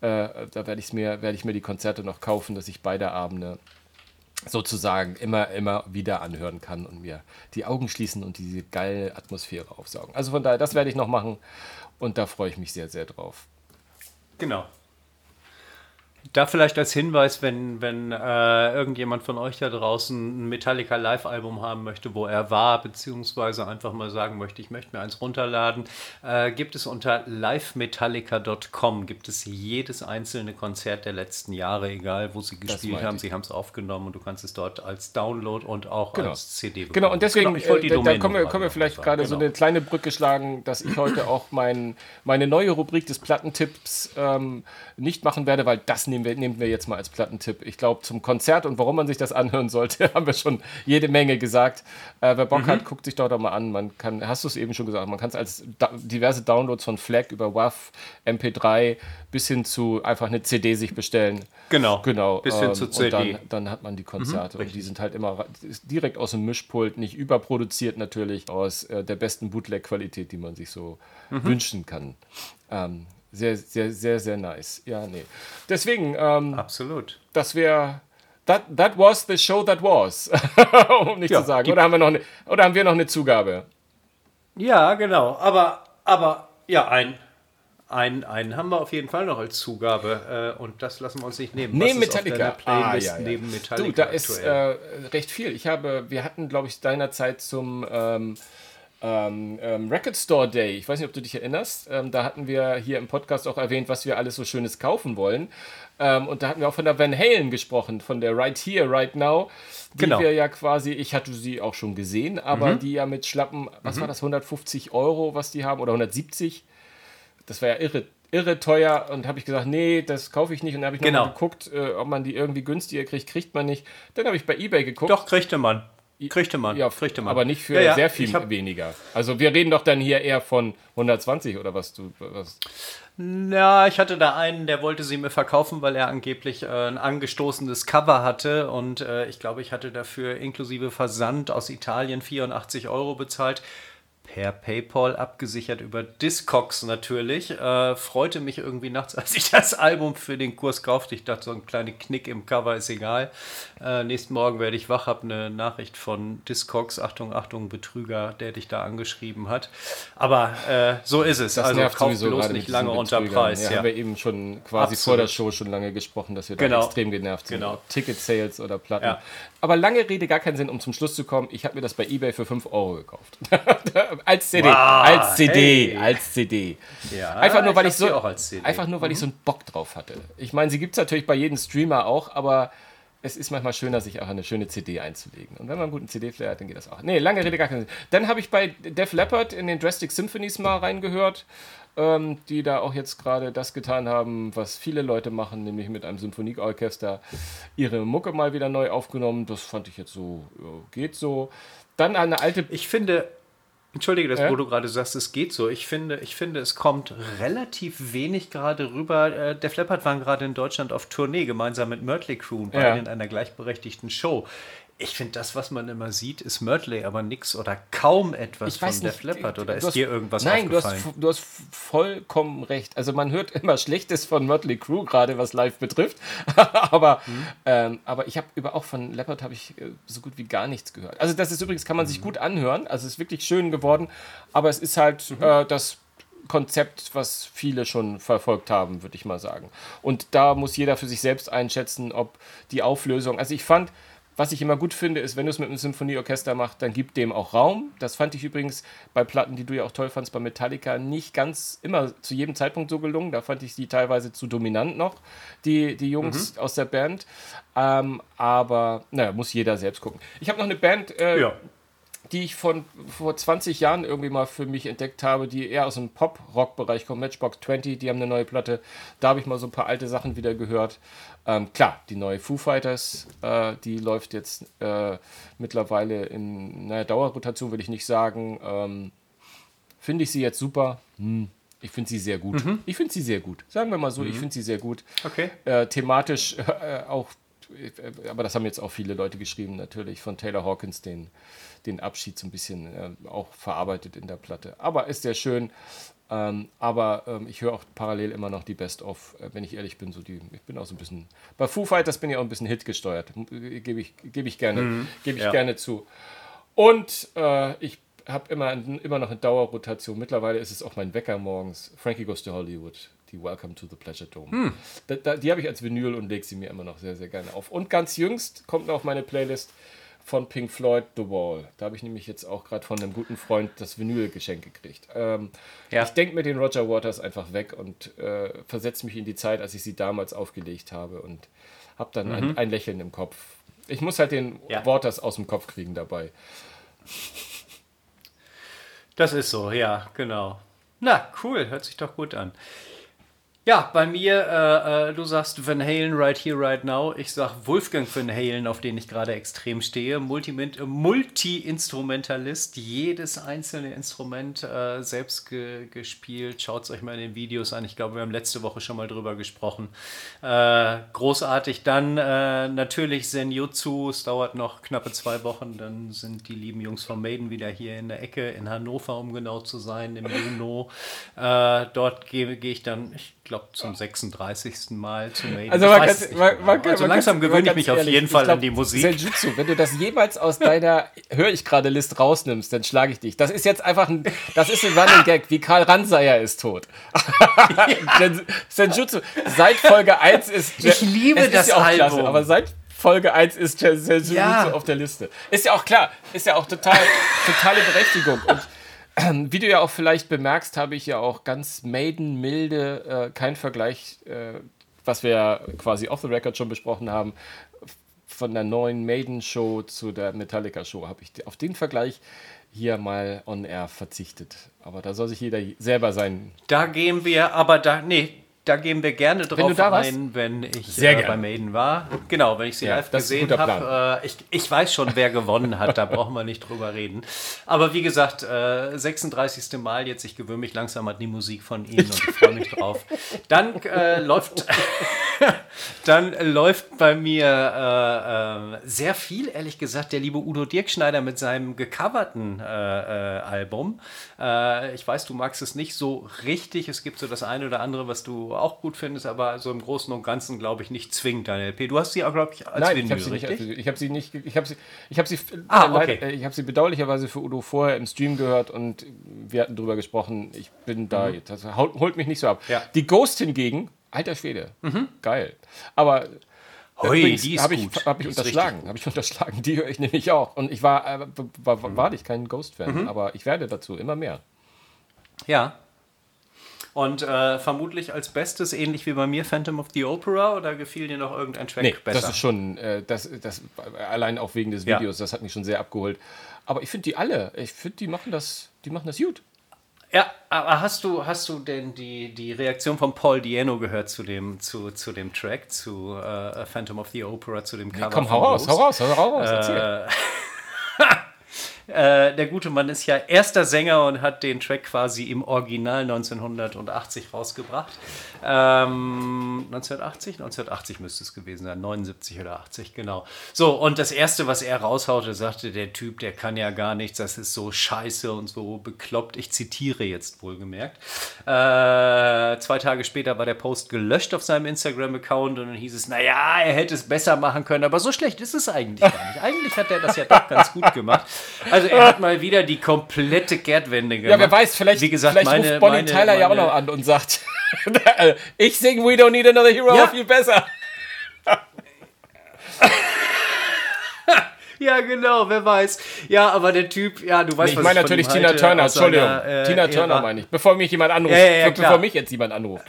da werde mir, werd ich mir die Konzerte noch kaufen, dass ich beide Abende sozusagen immer, immer wieder anhören kann und mir die Augen schließen und diese geile Atmosphäre aufsaugen. Also von daher, das werde ich noch machen und da freue ich mich sehr, sehr drauf. Genau. Da vielleicht als Hinweis, wenn, wenn äh, irgendjemand von euch da draußen ein Metallica Live-Album haben möchte, wo er war, beziehungsweise einfach mal sagen möchte, ich möchte mir eins runterladen, äh, gibt es unter livemetallica.com gibt es jedes einzelne Konzert der letzten Jahre, egal wo sie gespielt haben, sie haben es aufgenommen und du kannst es dort als Download und auch genau. als CD bekommen. Genau, und deswegen, genau, äh, da, da kommen wir, kommen wir vielleicht gerade genau. so eine kleine Brücke schlagen, dass ich heute auch mein, meine neue Rubrik des Plattentipps ähm, nicht machen werde, weil das nehmen wir, nehmen wir jetzt mal als Plattentipp. Ich glaube, zum Konzert und warum man sich das anhören sollte, haben wir schon jede Menge gesagt. Äh, wer Bock mhm. hat, guckt sich dort doch mal an. Man kann, hast du es eben schon gesagt, man kann es als da diverse Downloads von Flag über WAV, MP3 bis hin zu einfach eine CD sich bestellen. Genau. Genau. Bis hin ähm, zu CD. Und dann, dann, hat man die Konzerte. Mhm, und die sind halt immer direkt aus dem Mischpult, nicht überproduziert natürlich, aus äh, der besten Bootleg-Qualität, die man sich so mhm. wünschen kann. Ähm, sehr, sehr, sehr, sehr nice. Ja, nee. Deswegen. Ähm, Absolut. Das wäre. That, that was the show that was. um nicht ja, zu sagen. Oder haben, wir noch eine, oder haben wir noch eine Zugabe? Ja, genau. Aber, aber ja, ein, ein, einen haben wir auf jeden Fall noch als Zugabe äh, und das lassen wir uns nicht nehmen. Neben Metallica. Playlist ah, ja, ja. Neben Metallica. Du, da aktuell. ist äh, recht viel. Ich habe, wir hatten, glaube ich, seinerzeit zum ähm, ähm, ähm, Record Store Day. Ich weiß nicht, ob du dich erinnerst. Ähm, da hatten wir hier im Podcast auch erwähnt, was wir alles so Schönes kaufen wollen. Ähm, und da hatten wir auch von der Van Halen gesprochen, von der Right Here, Right Now. Die genau. wir ja quasi, ich hatte sie auch schon gesehen, aber mhm. die ja mit schlappen, was mhm. war das, 150 Euro, was die haben, oder 170? Das war ja irre irre teuer und habe ich gesagt, nee, das kaufe ich nicht. Und dann habe ich genau. noch geguckt, äh, ob man die irgendwie günstiger kriegt. Kriegt man nicht. Dann habe ich bei Ebay geguckt. Doch, kriegte man. Kriegte man. Ja, kriegte man. Aber nicht für ja, ja. sehr viel hab... weniger. Also wir reden doch dann hier eher von 120 oder was du. Was? Na, ich hatte da einen, der wollte sie mir verkaufen, weil er angeblich äh, ein angestoßenes Cover hatte und äh, ich glaube, ich hatte dafür inklusive Versand aus Italien 84 Euro bezahlt per PayPal abgesichert über Discogs natürlich. Äh, freute mich irgendwie nachts, als ich das Album für den Kurs kaufte. Ich dachte, so ein kleiner Knick im Cover ist egal. Äh, nächsten Morgen werde ich wach, habe eine Nachricht von Discogs, Achtung, Achtung, Betrüger, der dich da angeschrieben hat. Aber äh, so ist es. Das also kauf bloß nicht lange unter Preis. Ja, ja, haben wir eben schon quasi Absolut. vor der Show schon lange gesprochen, dass wir da genau. extrem genervt sind. Genau. Ticket-Sales oder Platten. Ja. Aber lange Rede, gar keinen Sinn, um zum Schluss zu kommen. Ich habe mir das bei Ebay für 5 Euro gekauft. als CD, wow, als CD, hey. als CD. Ja, einfach nur, weil ich, ich so, einfach nur, weil mhm. ich so einen Bock drauf hatte. Ich meine, sie gibt es natürlich bei jedem Streamer auch, aber es ist manchmal schöner, sich auch eine schöne CD einzulegen. Und wenn man einen guten CD-Player hat, dann geht das auch. Nee, lange Rede, gar keinen Sinn. Dann habe ich bei Def Leppard in den Drastic Symphonies mal reingehört ähm, die da auch jetzt gerade das getan haben, was viele Leute machen, nämlich mit einem Symphonieorchester ihre Mucke mal wieder neu aufgenommen. Das fand ich jetzt so, ja, geht so. Dann eine alte. Ich finde, Entschuldige, dass ja? du gerade sagst, es geht so. Ich finde, ich finde, es kommt relativ wenig gerade rüber. Äh, der Flappert waren gerade in Deutschland auf Tournee, gemeinsam mit Mötley Crew, beide ja. in einer gleichberechtigten Show. Ich finde, das, was man immer sieht, ist Mörtley, aber nichts oder kaum etwas ich von Def Leppard. Oder ist hast, dir irgendwas nein, aufgefallen? Nein, du hast, du hast vollkommen recht. Also man hört immer Schlechtes von Mörtley Crew, gerade was live betrifft. aber, mhm. ähm, aber ich habe über auch von Leppard habe ich äh, so gut wie gar nichts gehört. Also das ist übrigens, kann man mhm. sich gut anhören. Also es ist wirklich schön geworden. Aber es ist halt mhm. äh, das Konzept, was viele schon verfolgt haben, würde ich mal sagen. Und da muss jeder für sich selbst einschätzen, ob die Auflösung. Also ich fand was ich immer gut finde, ist, wenn du es mit einem Symphonieorchester machst, dann gib dem auch Raum. Das fand ich übrigens bei Platten, die du ja auch toll fandst, bei Metallica, nicht ganz immer zu jedem Zeitpunkt so gelungen. Da fand ich sie teilweise zu dominant noch, die, die Jungs mhm. aus der Band. Ähm, aber, naja, muss jeder selbst gucken. Ich habe noch eine Band, äh, ja die ich von vor 20 Jahren irgendwie mal für mich entdeckt habe, die eher aus dem Pop-Rock-Bereich kommt, Matchbox 20, die haben eine neue Platte. Da habe ich mal so ein paar alte Sachen wieder gehört. Ähm, klar, die neue Foo Fighters, äh, die läuft jetzt äh, mittlerweile in naja, Dauerrotation, würde ich nicht sagen. Ähm, finde ich sie jetzt super? Hm. Ich finde sie sehr gut. Mhm. Ich finde sie sehr gut. Sagen wir mal so, mhm. ich finde sie sehr gut. Okay. Äh, thematisch äh, auch, äh, aber das haben jetzt auch viele Leute geschrieben, natürlich, von Taylor Hawkins, den den Abschied so ein bisschen äh, auch verarbeitet in der Platte. Aber ist sehr schön. Ähm, aber ähm, ich höre auch parallel immer noch die Best-of, äh, wenn ich ehrlich bin. So die, ich bin auch so ein bisschen. Bei Foo Fighters bin ich auch ein bisschen Hit gesteuert. Äh, Gebe ich, geb ich, gerne, mhm. geb ich ja. gerne zu. Und äh, ich habe immer, immer noch eine Dauerrotation. Mittlerweile ist es auch mein Wecker morgens. Frankie Goes to Hollywood. Die Welcome to the Pleasure Dome. Hm. Da, da, die habe ich als Vinyl und lege sie mir immer noch sehr, sehr gerne auf. Und ganz jüngst kommt noch auf meine Playlist von Pink Floyd The Wall. Da habe ich nämlich jetzt auch gerade von einem guten Freund das Vinyl-Geschenk gekriegt. Ähm, ja. Ich denke mir den Roger Waters einfach weg und äh, versetze mich in die Zeit, als ich sie damals aufgelegt habe und habe dann mhm. ein, ein, Lächeln im Kopf. Ich muss halt den ja. Waters aus dem Kopf kriegen dabei. Das ist so, ja, genau. Na, cool, hört sich doch gut an. Ja, bei mir, äh, äh, du sagst Van Halen right here, right now. Ich sag Wolfgang Van Halen, auf den ich gerade extrem stehe. Multi-Instrumentalist, jedes einzelne Instrument äh, selbst ge gespielt. Schaut es euch mal in den Videos an. Ich glaube, wir haben letzte Woche schon mal drüber gesprochen. Äh, großartig. Dann äh, natürlich Senjutsu. Es dauert noch knappe zwei Wochen. Dann sind die lieben Jungs von Maiden wieder hier in der Ecke in Hannover, um genau zu sein, im Juno. Dort gehe geh ich dann, ich glaube, zum 36. Mal zu Maiden. Also, man kann, man, man, also langsam gewöhne ich mich auf jeden Fall glaub, an die Musik. Senjutsu, wenn du das jemals aus deiner höre ich gerade List rausnimmst, dann schlage ich dich. Das ist jetzt einfach ein, das ist ein Running Gag, wie Karl Ranseier ist tot. Senjutsu, seit Folge 1 ist Ich liebe das ja Album. Klasse, aber seit Folge 1 ist Senjutsu ja. auf der Liste. Ist ja auch klar, ist ja auch total, totale Berechtigung. Und wie du ja auch vielleicht bemerkst, habe ich ja auch ganz Maiden milde, äh, kein Vergleich, äh, was wir quasi off the record schon besprochen haben, von der neuen Maiden-Show zu der Metallica-Show, habe ich auf den Vergleich hier mal on air verzichtet. Aber da soll sich jeder selber sein. Da gehen wir, aber da, nee, da gehen wir gerne drauf wenn ein, wenn ich äh, bei Maiden war. Genau, wenn ich sie ja, live gesehen habe. Äh, ich, ich weiß schon, wer gewonnen hat, da brauchen wir nicht drüber reden. Aber wie gesagt, äh, 36. Mal jetzt, ich gewöhne mich langsam an die Musik von ihnen und ich freue mich drauf. Dann äh, läuft, dann läuft bei mir äh, äh, sehr viel, ehrlich gesagt, der liebe Udo Dirkschneider mit seinem gecoverten Album. ich weiß, du magst es nicht so richtig. Es gibt so das eine oder andere, was du auch gut findest, aber so im Großen und Ganzen, glaube ich, nicht zwingend deine LP. Du hast sie auch, glaube ich, als Nein, Vinyl, ich habe sie richtig? nicht. Ich habe sie nicht. Ich habe sie. Ich habe sie. Ah, okay. Äh, ich habe sie bedauerlicherweise für Udo vorher im Stream gehört und wir hatten darüber gesprochen. Ich bin da. Mhm. Das holt mich nicht so ab. Ja. Die Ghost hingegen, alter Schwede, mhm. geil. Aber Hoi, Übrigens, die ist hab ich, Habe ich unterschlagen. Habe ich unterschlagen. Die höre ich nämlich auch. Und ich war, äh, war, war, war, ich kein Ghost-Fan, mhm. aber ich werde dazu immer mehr. Ja, und äh, vermutlich als Bestes, ähnlich wie bei mir, Phantom of the Opera oder gefiel dir noch irgendein Track nee, besser? Das ist schon, äh, das, das, allein auch wegen des Videos, ja. das hat mich schon sehr abgeholt. Aber ich finde die alle, ich finde, die machen das, die machen das gut. Ja, aber hast du, hast du denn die, die Reaktion von Paul Diano gehört zu dem, zu, zu dem Track, zu äh, Phantom of the Opera, zu dem Cover? Nee, komm, hau raus, hau raus, hau raus, erzähl. Äh, der gute Mann ist ja erster Sänger und hat den Track quasi im Original 1980 rausgebracht. Ähm, 1980? 1980 müsste es gewesen sein, 79 oder 80, genau. So, und das Erste, was er raushaute, sagte der Typ, der kann ja gar nichts, das ist so scheiße und so bekloppt. Ich zitiere jetzt wohlgemerkt. Äh, zwei Tage später war der Post gelöscht auf seinem Instagram-Account und dann hieß es, naja, er hätte es besser machen können, aber so schlecht ist es eigentlich gar nicht. Eigentlich hat er das ja doch ganz gut gemacht. Also er hat mal wieder die komplette Kehrtwende gemacht. Ja, wer weiß, vielleicht, Wie gesagt, vielleicht meine, ruft Bonnie meine, Tyler meine, ja auch noch an und sagt, ich singe We Don't Need Another Hero ja. viel besser. ja, genau, wer weiß. Ja, aber der Typ, ja, du weißt, nee, ich meine natürlich Tina Turner, Entschuldigung. Äh, Tina Turner meine ich. Bevor mich jemand anruft. Ja, ja, bevor mich jetzt jemand anruft.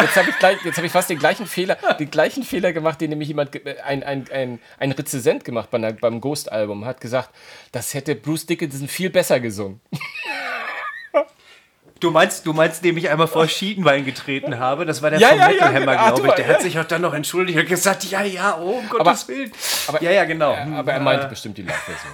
Jetzt habe ich, gleich, hab ich fast den gleichen Fehler, den gleichen Fehler gemacht, den nämlich jemand, ein, ein, ein, ein Rezensent gemacht bei, beim Ghost-Album, hat gesagt, das hätte Bruce Dickinson viel besser gesungen. Du meinst, du meinst, dem ich einmal vor Schienbein getreten habe? Das war der ja, von ja, Metal Hammer, ja, glaube ich. Der hat sich auch dann noch entschuldigt und gesagt, ja, ja, oh, um Gottes aber, Willen. Aber, ja, ja, genau. Aber er meinte bestimmt die Live-Version.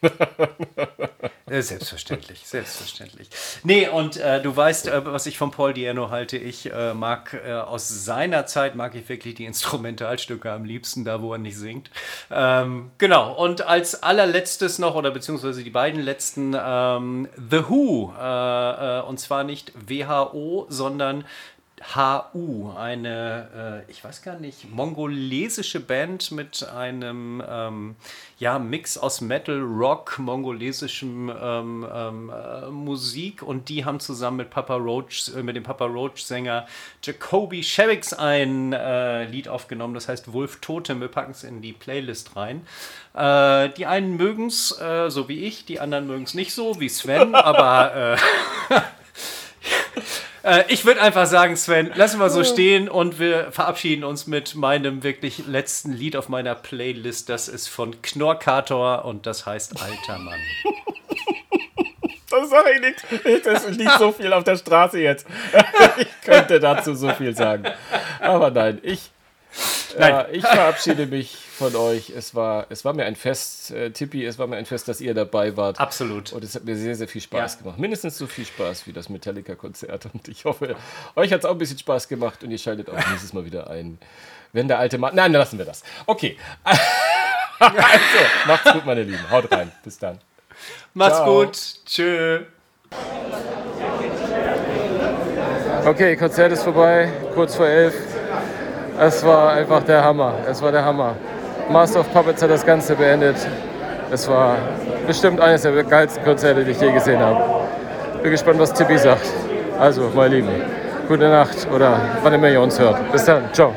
selbstverständlich, selbstverständlich. Nee, und äh, du weißt, äh, was ich von Paul Diano halte. Ich äh, mag äh, aus seiner Zeit, mag ich wirklich die Instrumentalstücke am liebsten, da wo er nicht singt. Ähm, genau, und als allerletztes noch, oder beziehungsweise die beiden letzten, ähm, The Who. Äh, äh, und zwar nicht WHO, sondern HU, eine, äh, ich weiß gar nicht, mongolesische Band mit einem ähm, ja, Mix aus Metal, Rock, mongolesischem ähm, ähm, äh, Musik und die haben zusammen mit Papa Roach, äh, mit dem Papa Roach-Sänger Jacoby Sherricks ein äh, Lied aufgenommen, das heißt Wolf Totem. Wir packen es in die Playlist rein. Äh, die einen mögen es, äh, so wie ich, die anderen mögen es nicht so, wie Sven, aber Äh, ich würde einfach sagen, Sven, lassen wir so stehen und wir verabschieden uns mit meinem wirklich letzten Lied auf meiner Playlist. Das ist von Knorkator und das heißt Alter Mann. Das sage ich nicht. Das liegt so viel auf der Straße jetzt. Ich könnte dazu so viel sagen. Aber nein, ich Nein. Ja, ich verabschiede mich von euch. Es war, es war mir ein Fest, äh, Tippi, es war mir ein Fest, dass ihr dabei wart. Absolut. Und es hat mir sehr, sehr viel Spaß ja. gemacht. Mindestens so viel Spaß wie das Metallica-Konzert. Und ich hoffe, euch hat es auch ein bisschen Spaß gemacht und ihr schaltet auch nächstes Mal wieder ein. Wenn der alte Mann. Nein, dann lassen wir das. Okay. also, macht's gut, meine Lieben. Haut rein. Bis dann. Macht's Ciao. gut. Tschö. Okay, Konzert ist vorbei, kurz vor elf. Es war einfach der Hammer. Es war der Hammer. Master of Puppets hat das Ganze beendet. Es war bestimmt eines der geilsten Konzerte, die ich je gesehen habe. Bin gespannt, was Tippi sagt. Also, meine Lieben, gute Nacht oder wann immer ihr uns hört. Bis dann. Ciao.